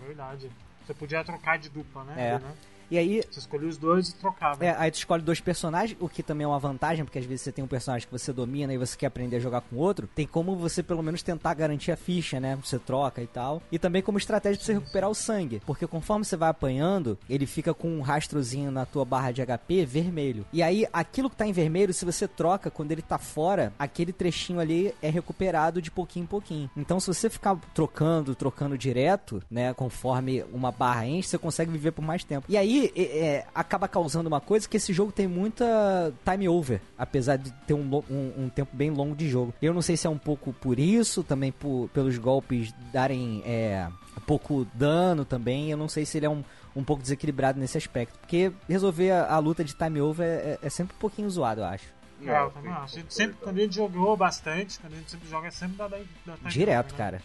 Verdade. Você podia trocar de dupla, né? É. né? E aí, Você escolhia os dois e trocava. É, aí tu escolhe dois personagens, o que também é uma vantagem, porque às vezes você tem um personagem que você domina e você quer aprender a jogar com outro. Tem como você pelo menos tentar garantir a ficha, né? Você troca e tal. E também como estratégia pra você recuperar o sangue. Porque conforme você vai apanhando, ele fica com um rastrozinho na tua barra de HP vermelho. E aí, aquilo que tá em vermelho, se você troca, quando ele tá fora, aquele trechinho ali é recuperado de pouquinho em pouquinho. Então, se você ficar trocando, trocando direto, né? Conforme uma barra enche, você consegue viver por mais tempo. E aí, é, é, acaba causando uma coisa que esse jogo tem muita time over, apesar de ter um, um- um tempo bem longo de jogo. Eu não sei se é um pouco por isso, também por, pelos golpes darem é, pouco dano também. Eu não sei se ele é um, um pouco desequilibrado nesse aspecto. Porque resolver a, a luta de time over é, é sempre um pouquinho zoado, eu acho. É, eu também acho. A gente sempre, quando a gente jogou bastante, quando a gente sempre joga, é sempre da, da time Direto, over, né? cara.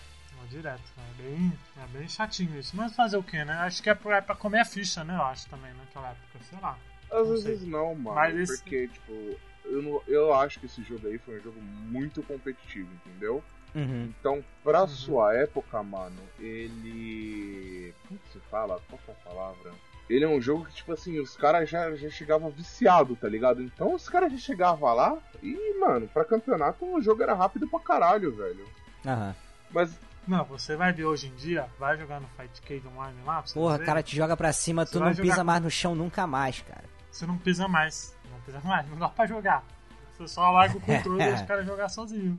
Direto. É bem, é bem chatinho isso. Mas fazer o quê, né? Acho que é pra, é pra comer a ficha, né? Eu acho também, naquela época. Sei lá. Às Não vezes sei. não, mano. Mas esse- Porque, tipo, eu, não, eu acho que esse jogo aí foi um jogo muito competitivo, entendeu? Uhum. Então, pra Uhum. sua época, mano, ele. Como que se fala? Qual que é a palavra? Ele é um jogo que, tipo assim, os caras já, já chegavam viciado, tá ligado? Então os caras já chegavam lá e, mano, pra campeonato o jogo era rápido pra caralho, velho. Aham. Mas, Não, você vai ver hoje em dia, vai jogar no Fight Cage Online lá, pra você Porra, ver, cara te joga pra cima, Você tu não pisa com- mais no chão nunca mais, cara. você não pisa mais. Não pisa mais, não dá pra jogar. Você só larga o controle e os caras jogar sozinho.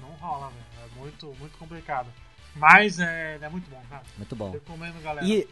Não rola, velho. É muito, muito complicado. Mas é, é muito bom, cara. Muito bom. Recomendo, galera. E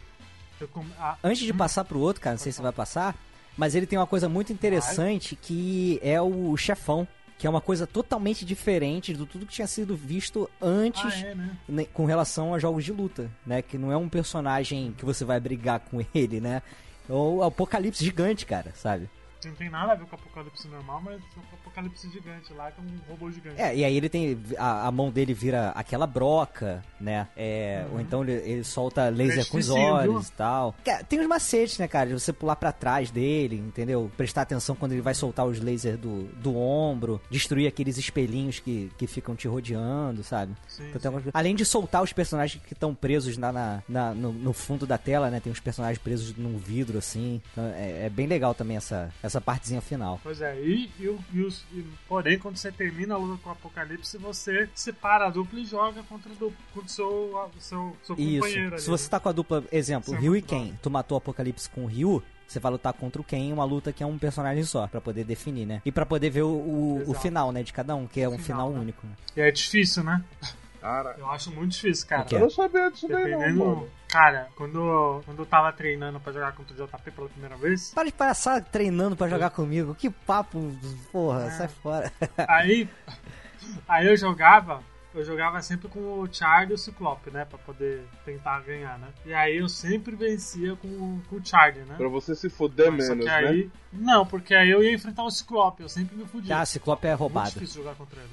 ah, Antes de hum, passar pro outro, cara, não sei se vai passar, mas ele tem uma coisa muito interessante que é o chefão, que é uma coisa totalmente diferente do tudo que tinha sido visto antes Ah, é, né? né, com relação a jogos de luta, né? Que não é um personagem que você vai brigar com ele, né? É o apocalipse gigante, cara, sabe? Não tem nada a ver com o apocalipse normal, mas o apocalipse gigante lá, que é um robô gigante. É, e aí ele tem. A, a mão dele vira aquela broca, né? É, Uhum. Ou então ele, ele solta laser com os olhos e tal. Tem uns macetes, né, cara? De você pular pra trás dele, entendeu? Prestar atenção quando ele vai soltar os lasers do, do ombro, destruir aqueles espelhinhos que, que ficam te rodeando, sabe? Sim, Então, sim. algumas- Além de soltar os personagens que estão presos na, na- na- no, no fundo da tela, né? Tem uns personagens presos num vidro, assim. Então, é, é bem legal também essa, essa partezinha final. Pois é, e, e, e os, e- porém, quando você termina a luta com o Apocalipse, você separa a dupla e joga contra contra o seu, seu, seu companheiro Isso. ali. Se você né? tá com a dupla, exemplo, Isso é Ryu e Ken, tu matou o Apocalipse com o Ryu, você vai lutar contra o Ken, uma luta que é um personagem só, pra poder definir, né? E pra poder ver o, o, o final, né, de cada um, que é um Final, final né? único. né? E é difícil, né? cara, Eu acho muito difícil, cara. O eu não sabia disso daí não, Dependendo. mano. Cara, quando, quando eu tava treinando pra jogar contra o JP pela primeira vez, Para de passar treinando pra jogar comigo. Que papo, porra, É. sai fora. aí. Aí eu jogava. Eu jogava sempre com o Chard e o Ciclope, né? Pra poder tentar ganhar, né? E aí eu sempre vencia com, com o Chard, né? Pra você se fuder Mas menos, que né? aí. Não, porque aí eu ia enfrentar o Ciclope, eu sempre me fudia. Ah, Ciclope é Muito roubado. difícil jogar contra ele.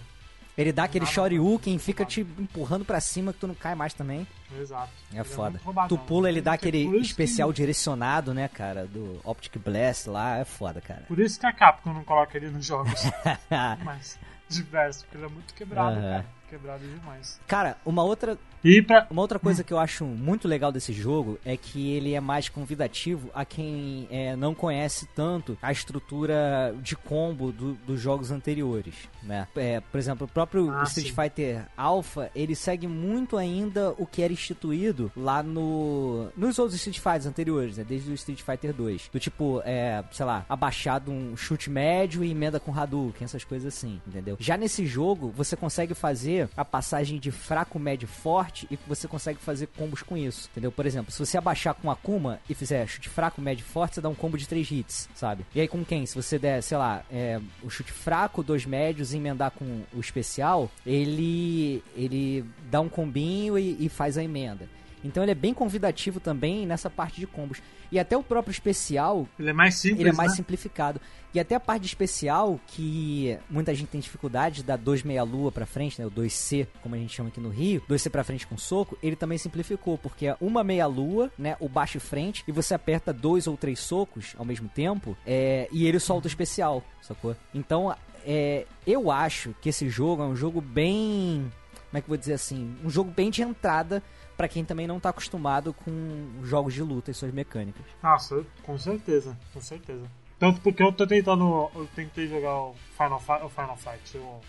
Ele dá aquele shoryuken e fica te empurrando pra cima que tu não cai mais também. Exato. É Ele foda. muito roubadão, tu pula, ele né? dá aquele isso que- especial direcionado, né, cara, do Optic Blast lá, é foda, cara. Por isso que a Capcom não coloca ele nos jogos mais diversos, porque ele é muito quebrado, Aham. cara. Quebrado demais. cara, uma outra E pra. Uma outra coisa que eu acho muito legal desse jogo é que ele é mais convidativo a quem é, não conhece tanto a estrutura de combo do- dos jogos anteriores, né? É, por exemplo, o próprio Ah, Street sim. Fighter Alpha, ele segue muito ainda o que era instituído lá no nos outros Street Fighters anteriores, né? Desde o Street Fighter 2. Do tipo, é, sei lá, abaixado um chute médio e emenda com Hadouken, essas coisas assim, entendeu? Já nesse jogo, você consegue fazer fazer a passagem de fraco, médio, forte e você consegue fazer combos com isso, entendeu? Por exemplo, se você abaixar com Akuma e fizer chute fraco, médio, forte, você dá um combo de 3 hits, sabe? E aí com quem? Se você der, sei lá, é, o chute fraco, dois médios e emendar com o especial, ele ele dá um combinho e, e faz a emenda. Então ele é bem convidativo também nessa parte de combos. E até o próprio especial. Ele é mais simples. Ele é mais né? simplificado. E até a parte de especial, que muita gente tem dificuldade, da 2 meia lua pra frente, né? O 2C, como a gente chama aqui no Rio, 2C pra frente com soco, ele também simplificou, porque é uma meia lua, né? O baixo e frente, e você aperta dois ou três socos ao mesmo tempo, é, e ele solta o especial, sacou? Então, é, eu acho que esse jogo é um jogo bem. Como é que eu vou dizer assim? Um jogo bem de entrada para quem também não tá acostumado com jogos de luta e suas mecânicas. Nossa, com certeza, com certeza. Tanto porque eu tô tentando. Eu tentei jogar o Final, Fight, o Final Fight, o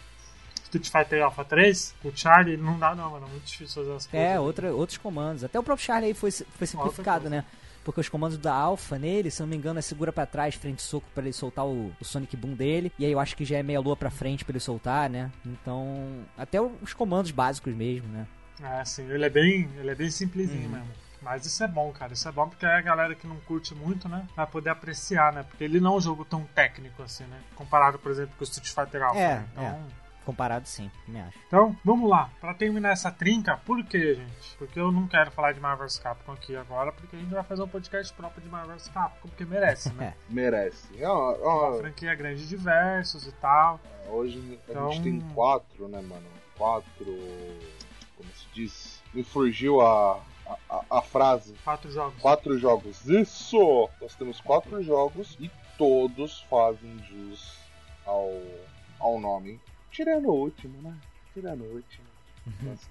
Street Fighter Alpha 3, o Charlie não dá não, mano. É muito difícil fazer as coisas. É, outra, outros comandos. Até o próprio Charlie aí foi, foi simplificado, né? Porque os comandos da Alpha nele, se não me engano, é segura para trás, frente soco para ele soltar o, o, Sonic Boom dele. E aí eu acho que já é meia lua pra frente para ele soltar, né? Então, até os comandos básicos mesmo, né? É, sim, ele é bem, ele é bem simplesinho uhum. mesmo. Mas isso é bom, cara. Isso é bom porque aí a galera que não curte muito, né, vai poder apreciar, né? Porque ele não é um jogo tão técnico assim, né? Comparado, por exemplo, com o Street Fighter Alpha. É, né? então, é. Comparado sim, me acho. Então, vamos lá. Pra terminar essa trinca, por quê, gente? Porque eu não quero falar de Marvel's Capcom aqui agora, porque a gente vai fazer um podcast próprio de Marvel's Capcom, porque merece, né? merece. É uma franquia grande de versos e tal. Hoje a então... gente tem quatro, né, mano? Quatro como se diz, me fugiu a, a, a, frase. Quatro jogos. Quatro jogos. Isso! Nós temos quatro jogos e todos fazem jus ao, ao nome. Tirando o último, né? Tirando o último.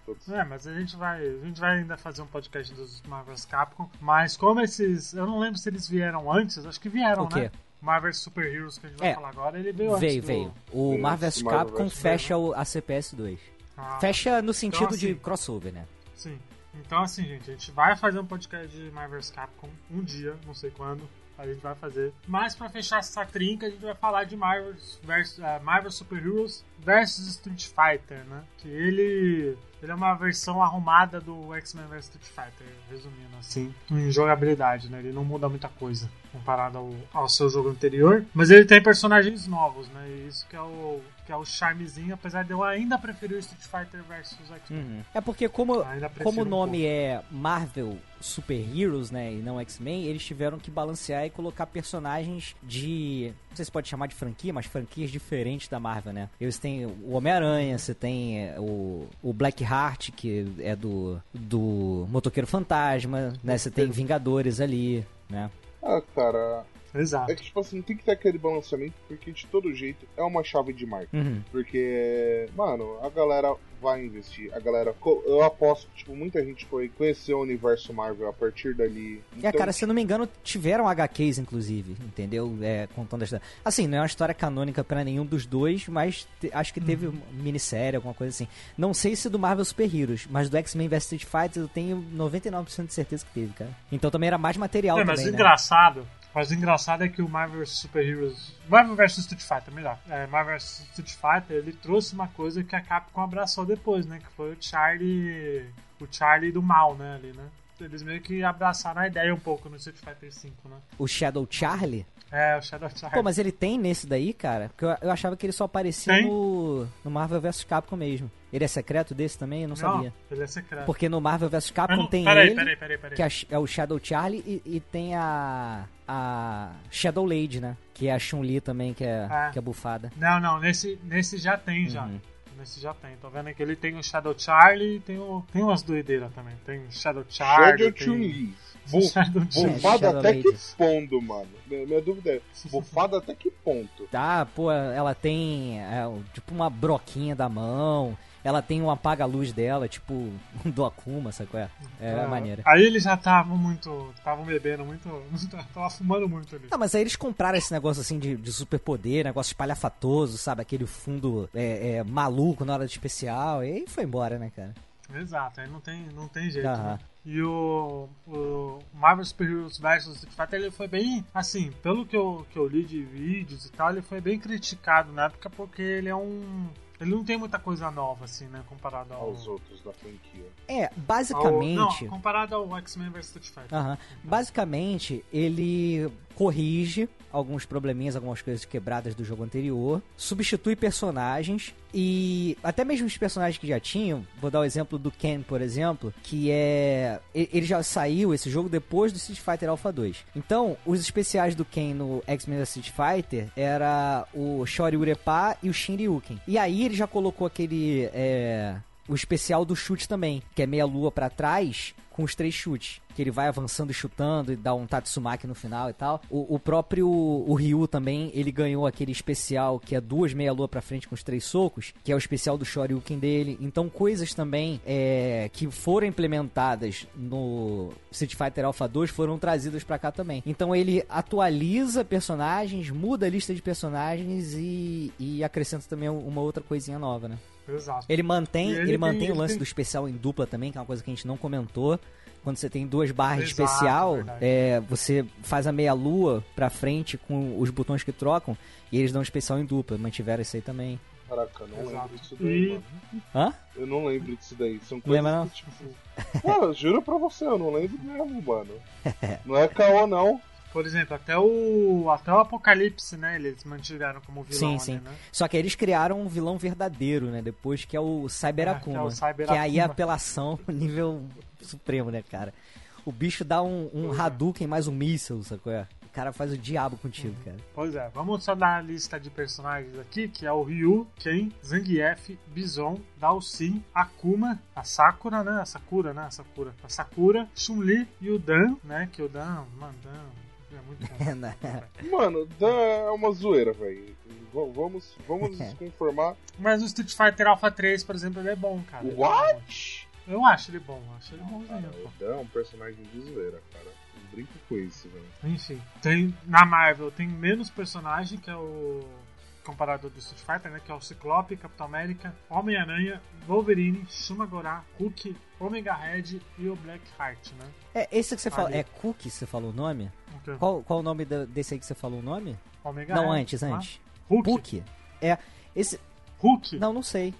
Todos... É, mas a gente vai. A gente vai ainda fazer um podcast dos Marvel's Capcom. Mas como esses. Eu não lembro se eles vieram antes, acho que vieram, o quê? né? Marvel Super Heroes que a gente vai é, falar agora, ele veio, veio antes. Veio, veio. O Marvel's Capcom fecha o, a CPS 2. Ah, Fecha no sentido então, assim, de crossover, né? Sim. Então, assim, gente, a gente vai fazer um podcast de Marvel's Capcom um dia, não sei quando. A gente vai fazer. Mas para fechar essa trinca, a gente vai falar de Marvel, versus, uh, Marvel Super Heroes versus Street Fighter, né? Que ele, ele é uma versão arrumada do X-Men vs Street Fighter, resumindo assim, em jogabilidade, né? Ele não muda muita coisa comparado ao, ao seu jogo anterior, mas ele tem personagens novos, né? E isso que é o que é o charmezinho, apesar de eu ainda preferir o Street Fighter vs X-Men. Uhum. É porque como, como o nome um é Marvel Super Heroes, né, e não X-Men, eles tiveram que balancear e colocar personagens de, não sei se pode chamar de franquia, mas franquias diferentes da Marvel, né? Eles têm o Homem-Aranha, você tem é, o, o Black Heart, que é do, do Motoqueiro Fantasma, né? Você tem Vingadores ali, né? Ah, cara, Exato. É que, tipo assim, tem que ter aquele balanceamento, porque de todo jeito é uma chave de marca. Uhum. Porque, mano, a galera vai investir. A galera, eu aposto que, tipo, muita gente foi conhecer o universo Marvel a partir dali. Então... É, cara, se eu não me engano, tiveram HQs, inclusive, entendeu? É, contando a história. Assim, não é uma história canônica para nenhum dos dois, mas te, acho que teve uhum. minissérie, alguma coisa assim. Não sei se do Marvel Super Heroes, mas do X-Men vs Street Fighter eu tenho 99% de certeza que teve, cara. Então também era mais material é, também, mas né? engraçado mas o engraçado é que o Marvel vs Super Heroes. Marvel vs Street Fighter, melhor. É, Marvel vs Street Fighter, ele trouxe uma coisa que a Capcom abraçou depois, né? Que foi o Charlie. O Charlie do mal, né? Ali, né? Eles meio que abraçaram a ideia um pouco no Street Fighter V, né? O Shadow Charlie? É, o Shadow Charlie. Pô, mas ele tem nesse daí, cara? Porque eu, eu achava que ele só aparecia no, no Marvel vs Capcom mesmo. Ele é secreto desse também? Eu não, não sabia. ele é secreto. Porque no Marvel vs Capcom não, tem peraí, ele, peraí, peraí, peraí. que é, é, o Shadow Charlie, e, e, tem a a Shadow Lady, né? Que é a Chun-Li também, que é, é, que é bufada. Não, não, nesse, nesse já tem, já. Uhum. Nesse já tem. Tô vendo que ele tem o Shadow Charlie e tem, o, tem umas doideiras também. Tem Shadow Charlie. Shadow Chun-Li. Bufada até Lady. que ponto, mano? Minha dúvida é, bufada até que ponto? Tá, pô, ela tem é, tipo uma broquinha da mão, ela tem um apaga-luz dela, tipo do Akuma, sabe qual é? É, é maneira. Aí eles já estavam muito. estavam bebendo muito. Tava fumando muito ali. Não, mas aí eles compraram esse negócio assim de, de superpoder, negócio espalhafatoso, sabe? Aquele fundo é, é, maluco na hora de especial, e aí foi embora, né, cara? Exato, aí não tem, não tem jeito. Né? E o, o Marvel Super Heroes vs Street Fighter ele foi bem, assim, pelo que eu, que eu li de vídeos e tal, ele foi bem criticado na época porque ele é um Ele não tem muita coisa nova, assim, né? Comparado ao. Aos outros da franquia. É, ao- basicamente. não, comparado ao X-Men vs Street Fighter. Aham. Basicamente, ele corrige alguns probleminhas, algumas coisas quebradas do jogo anterior, substitui personagens e até mesmo os personagens que já tinham, vou dar o exemplo do Ken, por exemplo, que é ele já saiu esse jogo depois do Street Fighter Alpha 2. Então, os especiais do Ken no X-Men Street Fighter era o Shoryurepa e o Shinryuken. E aí ele já colocou aquele é, o especial do chute também, que é meia lua pra trás com os três chutes. Que ele vai avançando e chutando e dá um Tatsumaki no final e tal. O, o próprio o Ryu também, ele ganhou aquele especial que é duas meia lua pra frente com os três socos, que é o especial do Shoryuken dele. Então coisas também é, que foram implementadas no Street Fighter Alpha 2 foram trazidas pra cá também. Então ele atualiza personagens, muda a lista de personagens e, e acrescenta também uma outra coisinha nova, né? Exato. Ele mantém, ele, ele tem- mantém o ele lance tem- do especial em dupla também, que é uma coisa que a gente não comentou. Quando você tem duas barras de Exato, especial, é, você faz a meia lua pra frente com os botões que trocam e eles dão um especial em dupla. Mantiveram isso aí também. Caraca, eu não Exato. lembro disso daí, E- mano. Hã? Eu não lembro disso daí. São coisas Lembra não? que, tipo... Cara, eu juro pra você, eu não lembro mesmo, mano. Não é caô, não. Por exemplo, até o. Até o Apocalipse, né? Eles mantiveram como vilão Sim, ali, sim. né? Só que eles criaram um vilão verdadeiro, né? Depois que é o Cyber É, que é Akuma. o Cyber que aí é Akuma. apelação nível supremo, né, cara? O bicho dá um, um é. Hadouken mais um míssil, sacou? É? O cara faz o diabo contigo, Uhum. cara. Pois é, vamos só dar a lista de personagens aqui, que é o Ryu, Ken, Zangief, Bison, Dalsin, Akuma, a Sakura, né? A Sakura, né? A Sakura. A Sakura, Chun-Li e o Dan, né? Que o Dan, mano, Dan muito bom. É, né? Mano, Dan é uma zoeira, velho. Vamos, vamos nos conformar. Mas o Street Fighter Alpha 3, por exemplo, ele é bom, cara. Ele é What? bom. Eu acho ele bom, eu acho ele bonzinho, Cara, pô. o Dan é um personagem de zoeira, cara. Não brinco com isso, velho. Enfim, tem na Marvel tem menos personagem que é o comparado do Street Fighter, né? Que é o Ciclope, Capitão América, Homem-Aranha, Wolverine, Shumagorá, Hulk, Omega Red e o Black Heart, né? É, esse que você falou, é Cookie, você falou o nome? O quê? Qual, qual o nome desse aí que você falou o nome? Omega não, Red, antes, antes. Hulk. É, esse... Hulk. Não, não sei.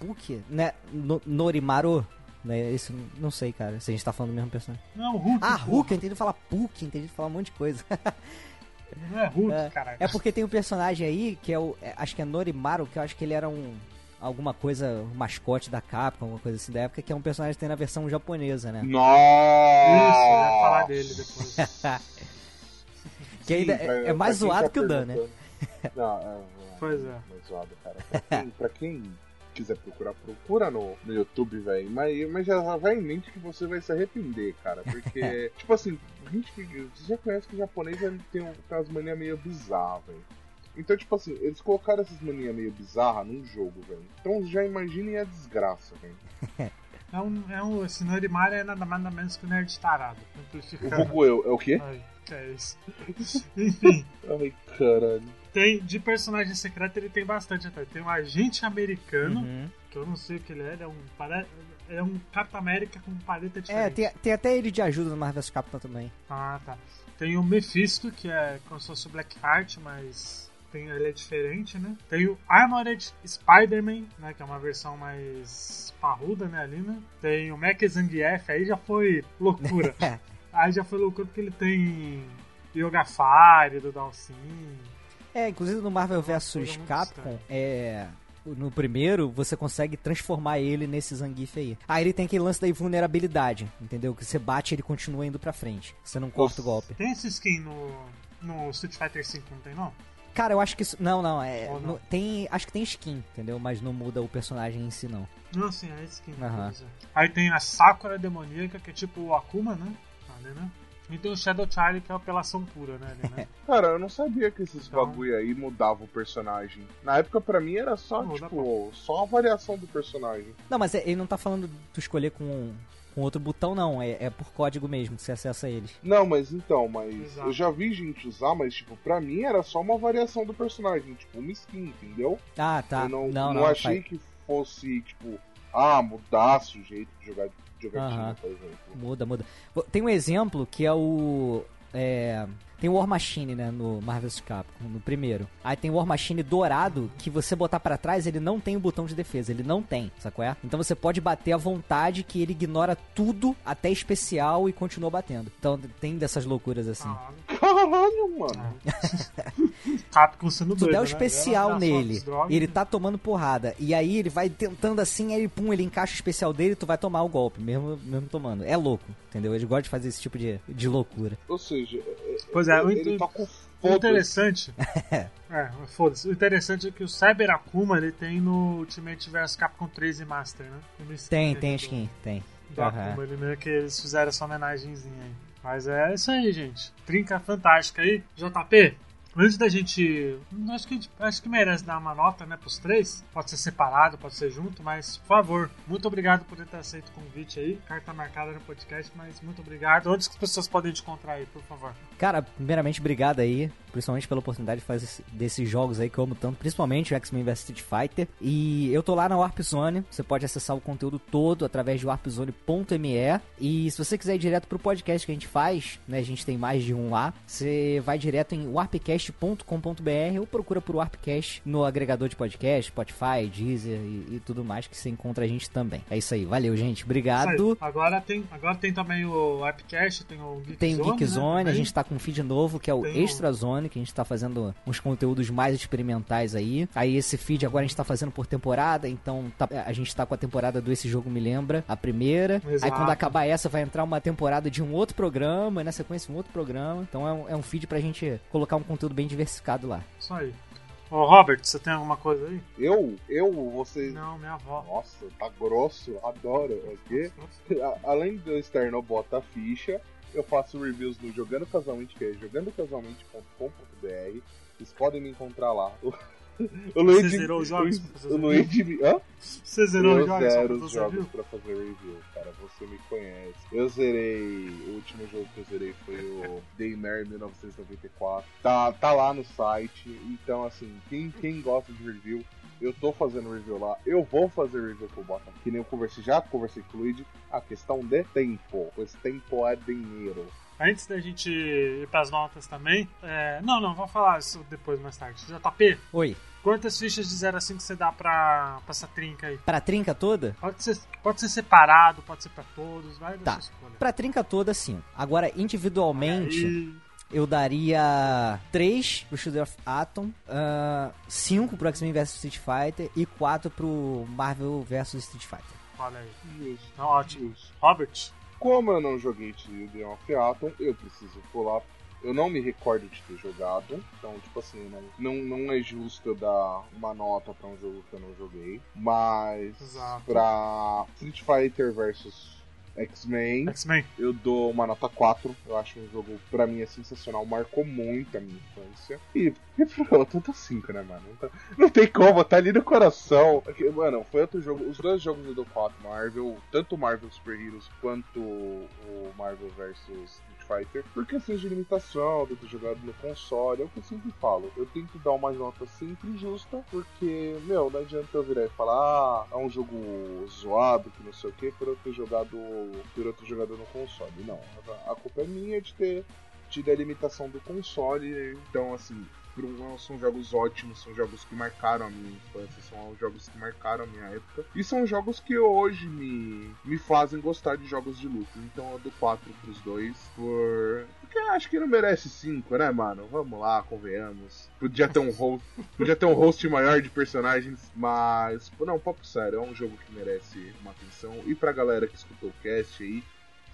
Puki, né? No, Norimaru? Né? Esse, não sei, cara, se a gente tá falando do mesmo personagem. Não, Hulk. Ah. Hulk, eu entendi falar Puki, entendi falar um monte de coisa. Não é Hulk, É, caralho. É porque tem um personagem aí que é o. é, acho que é Norimaru, que eu acho que ele era um. Alguma coisa, um mascote da Capcom, alguma coisa assim da época, que é um personagem que tem na versão japonesa, né? Nossa! Isso, eu ia falar dele depois. Que ainda Sim, é, pra- é mais zoado tá que o Dan, né? Não, é, é, Pois é. mais zoado, cara. Pra quem, pra quem quiser procurar, procura no, no YouTube, velho. Mas, mas já vai em mente que você vai se arrepender, cara. Porque, tipo assim, a gente que você já conhece que o japonês tem um- umas manias meio bizarras, velho. Então, tipo assim, eles colocaram essas manias meio bizarras num jogo, velho. Então já imaginem a desgraça, velho. É um, é um, esse Norimar é nada mais nada menos que o nerd tarado. O Amplificando. vulgo eu, é o quê? Ai, que é isso. Enfim. Ai, caralho. Tem, de personagem secreto ele tem bastante até. Tem um agente americano, Uhum. que eu não sei o que ele é, ele é um, pare... é um Capitão América com paleta É, diferente. tem, tem até ele de ajuda no Marvel vs Capcom também. Ah, tá. Tem o Mephisto, que é como se fosse o Blackheart, mas tem, ele é diferente, né? Tem o Armored Spider-Man, né? Que é uma versão mais parruda, né, ali, né? Tem o Mech Zangief, aí já foi loucura. aí já foi loucura porque ele tem Yoga Fire do Dalsin. É, inclusive no Marvel vs Capcom, é. No primeiro, você consegue transformar ele nesse Zangief aí. Aí ele tem aquele lance da invulnerabilidade, entendeu? Que você bate e ele continua indo pra frente. Você não corta o golpe. Tem esse skin no, no Street Fighter V, não tem não? Cara, eu acho que isso. Não, não, é. Não? no- tem. Acho que tem skin, entendeu? Mas não muda o personagem em si, não. Não, sim, é skin. É. Aí tem a Sakura demoníaca, que é tipo o Akuma, né? Ali, né? E tem o Shadow Charlie, que é a apelação pura, né? Ali, né? Cara, eu não sabia que esses Então- bagulho aí mudavam o personagem. Na época, pra mim, era só, Muda, tipo, só a variação do personagem. Não, mas é- ele não tá falando de tu escolher com, com outro botão, não. É, é por código mesmo que você acessa eles. Não, mas então, mas Exato. eu já vi gente usar, mas, tipo, pra mim era só uma variação do personagem, tipo, uma skin, entendeu? Ah, tá. eu não, não, não, não, achei faz- que fosse, tipo, ah, mudasse o jeito de jogar jogatina, Aham. por exemplo. Muda, muda. Tem um exemplo que é o. é, tem o War Machine, né, no Marvel vs Capcom, no primeiro. Aí tem o War Machine dourado, que você botar para trás, ele não tem o botão de defesa, ele não tem, sacou? É? Então você pode bater à vontade, que ele ignora tudo, até especial, e continua batendo. Então tem dessas loucuras assim. Caralho, mano. Capcom sendo Tu doido, der o né? especial Ela nele, e ele tá tomando porrada, e aí ele vai tentando assim, aí pum, ele encaixa o especial dele, tu vai tomar o golpe, mesmo, mesmo tomando. É louco, entendeu? Ele gosta de fazer esse tipo de, de loucura. Ou seja, Pois é, o ele, inter- tá O foda interessante. é, foda-se. O interessante é que o Cyber Akuma ele tem no Ultimate vs Capcom 3 Master, né? Tem skin Tem, ali tem do- skin, tem. Do Aham. Akuma, ele meio que eles fizeram essa homenagenzinha aí. Mas é isso aí, gente. Trinca fantástica aí. JP, antes da gente. Acho que, acho que merece dar uma nota, né, pros três. Pode ser separado, pode ser junto, mas, por favor, muito obrigado por ter aceito o convite aí. Carta marcada no podcast, mas muito obrigado. Onde que as pessoas podem te encontrar aí, por favor? Cara, primeiramente, obrigado aí, principalmente pela oportunidade de fazer esse- desses jogos aí que eu amo tanto, principalmente o X-Men vs Street Fighter. E eu tô lá na Warp Zone, você pode acessar o conteúdo todo através de warpzone.me. E se você quiser ir direto pro podcast que a gente faz, né, a gente tem mais de um lá, você vai direto em warpcast.com.br ou procura por Warpcast no agregador de podcast, Spotify, Deezer e, e tudo mais que você encontra a gente também. É isso aí, valeu, gente, obrigado. aí. Agora tem, agora tem também o Appcast, tem o Geek Tem o Zone, Geek né, Zone, a também. gente tá com um feed novo que é o Tem Extra Zone, que a gente tá fazendo uns conteúdos mais experimentais aí. Aí esse feed agora a gente tá fazendo por temporada, então tá- a gente tá com a temporada do Esse Jogo Me Lembra, a primeira. Aí Exato. quando acabar essa vai entrar uma temporada de um outro programa, e na sequência um outro programa. Então é um, é um feed pra gente colocar um conteúdo bem diversificado lá. Isso aí. Ô, Robert, você tem alguma coisa aí? Eu? Eu? Você. Não, minha avó. Nossa, tá grosso, adoro. Ok? A- Além do externo bota a ficha, eu faço reviews no Jogando Casualmente, que é jogandocasualmente.com.br. Vocês podem me encontrar lá. O, o Você Luigi. zerou os jogos pra fazer O review? Luigi. Hã? Você zerou eu os jogos? zero os pra fazer jogos pra fazer review, cara. Você me conhece. Eu zerei. O último jogo que eu zerei foi o Daymare 1994. Tá, tá lá no site. Então, assim, quem, quem gosta de review, eu tô fazendo review lá. Eu vou fazer review com o Bota. Que nem eu conversei, já conversei com o Luigi. A questão de tempo. Pois tempo é dinheiro. Antes da gente ir pras notas também. é, Não, não, vamos falar isso depois, mais tarde. JP, Oi, quantas fichas de 0 a 5 você dá pra, pra essa trinca aí? pra trinca toda? Pode ser, pode ser separado, pode ser pra todos, vai da Tá. escolha. Pra trinca toda, sim. Agora, individualmente. Aí, Eu daria 3 pro Shooter of Atom, 5 pro X-Men vs Street Fighter e 4 pro Marvel vs Street Fighter. olha aí. Justo. Então, ótimo. Justo. Robert, Como eu não joguei The of Atom, eu preciso pular. Eu não me recordo de ter jogado, então, tipo assim, não, não, não é justo eu dar uma nota pra um jogo que eu não joguei. Mas, Exato. pra Street Fighter vs X-Men, X-Men. eu dou uma nota 4. Eu acho um jogo, pra mim, é sensacional. Marcou muito a minha infância. E, e eu dou 5, né, mano? Não, tá- não tem como, tá ali no coração. Porque, Mano, foi outro jogo. Os dois jogos eu dou 4 Marvel, tanto o Marvel Super Heroes quanto o Marvel vs Fighter, por questões de limitação, de eu ter jogado no console, é o que eu sempre falo. Eu tento dar uma nota sempre justa, porque, meu, não adianta eu virar e falar, ah, é um jogo zoado, que não sei o que, por eu ter jogado por outro jogador no console. Não, a culpa é minha de ter tido a limitação do console, então assim. São jogos ótimos, são jogos que marcaram a minha infância, são jogos que marcaram a minha época. E são jogos que hoje me, me fazem gostar de jogos de luta. Então eu dou 4 pros dois. Por. Porque acho que não merece 5, né, mano? Vamos lá, convenhamos. Podia ter um host, podia ter um host maior de personagens, mas. Não, papo sério, é um jogo que merece uma atenção. E pra galera que escutou o cast aí,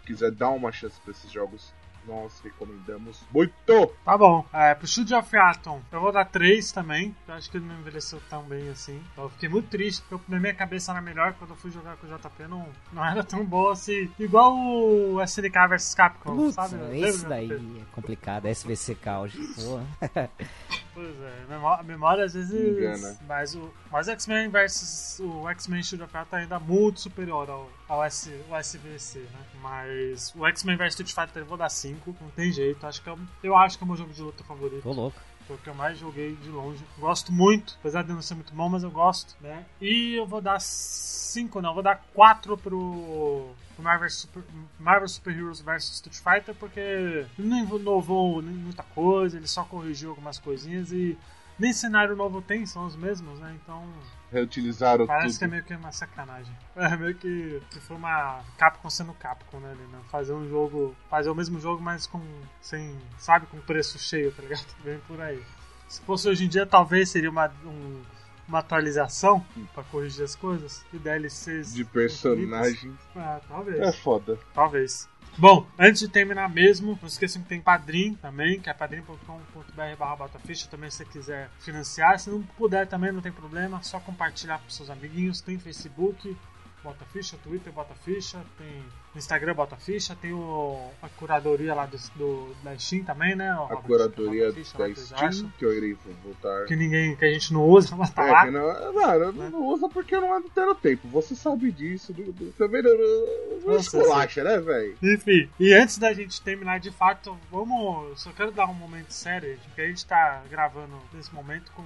quiser dar uma chance pra esses jogos, nós recomendamos muito! Tá bom. É, pro Shoot of Atom, eu vou dar 3 também. Eu acho que ele não envelheceu tão bem assim. Então, eu fiquei muito triste, porque na minha cabeça era melhor. Quando eu fui jogar com o JP, não, não era tão boa assim. Igual o SNK vs Capcom, Putz, sabe? esse daí é complicado, SVC Caos. Porra. Pois é, memória, memória às vezes. Engana. Mas o mas X-Men versus o X-Men Shield of Atom é ainda muito superior ao, ao, S, ao SVC, né? Mas o X-Men vs Street Fighter eu vou dar 5, não tem jeito. Acho que é, o- eu acho que é o meu jogo de luta favorito. Tô louco. Foi o que eu mais joguei de longe. Gosto muito, apesar de não ser muito bom, mas eu gosto, né? E eu vou dar 5, não, eu vou dar 4 pro Marvel Super, Marvel Super Heroes vs Street Fighter, porque ele não inovou muita coisa, ele só corrigiu algumas coisinhas e nem cenário novo tem, são os mesmos, né? Então. Reutilizaram Parece tudo. que é meio que uma sacanagem. É meio que, que foi uma Capcom sendo Capcom, né? né? Fazer um jogo. Fazer o mesmo jogo, mas com. sem. sabe, com preço cheio, tá ligado? Bem por aí. Se fosse hoje em dia, talvez seria uma. Um, uma atualização pra corrigir as coisas e DLCs De personagens. Ah, talvez. É foda. Talvez. Bom, antes de terminar mesmo, não esqueçam que tem Padrim também, que é padrim.com.br barra também se você quiser financiar. Se não puder também, não tem problema, só compartilhar com seus amiguinhos. Tem Facebook, Bota Ficha, Twitter Bota Ficha, tem Instagram Bota Ficha, tem o, a curadoria lá do, do, da Steam também, né? O A Robert curadoria Ficha, da Steam, que eu irei voltar. Que ninguém, que a gente não usa, mas tá É, lá. não, mano, eu não uso porque não ando tendo tempo. Você sabe disso. Do, do, também não, não, não esculacha, né, velho? Enfim, e antes da gente terminar de fato, vamos. Só quero dar um momento sério, gente, porque a gente tá gravando nesse momento com,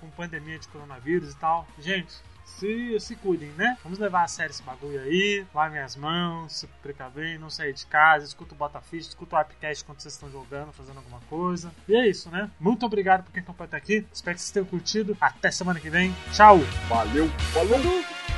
com pandemia de coronavírus e tal. Gente, se, se cuidem, né? Vamos levar a sério esse bagulho aí, lavem as mãos, se precaver, não sair de casa, escuta o Botafish, escuta o Appcast quando vocês estão jogando, fazendo alguma coisa. E é isso, né? Muito obrigado por quem acompanhou até aqui. Espero que vocês tenham curtido. Até semana que vem. Tchau! Valeu, falou!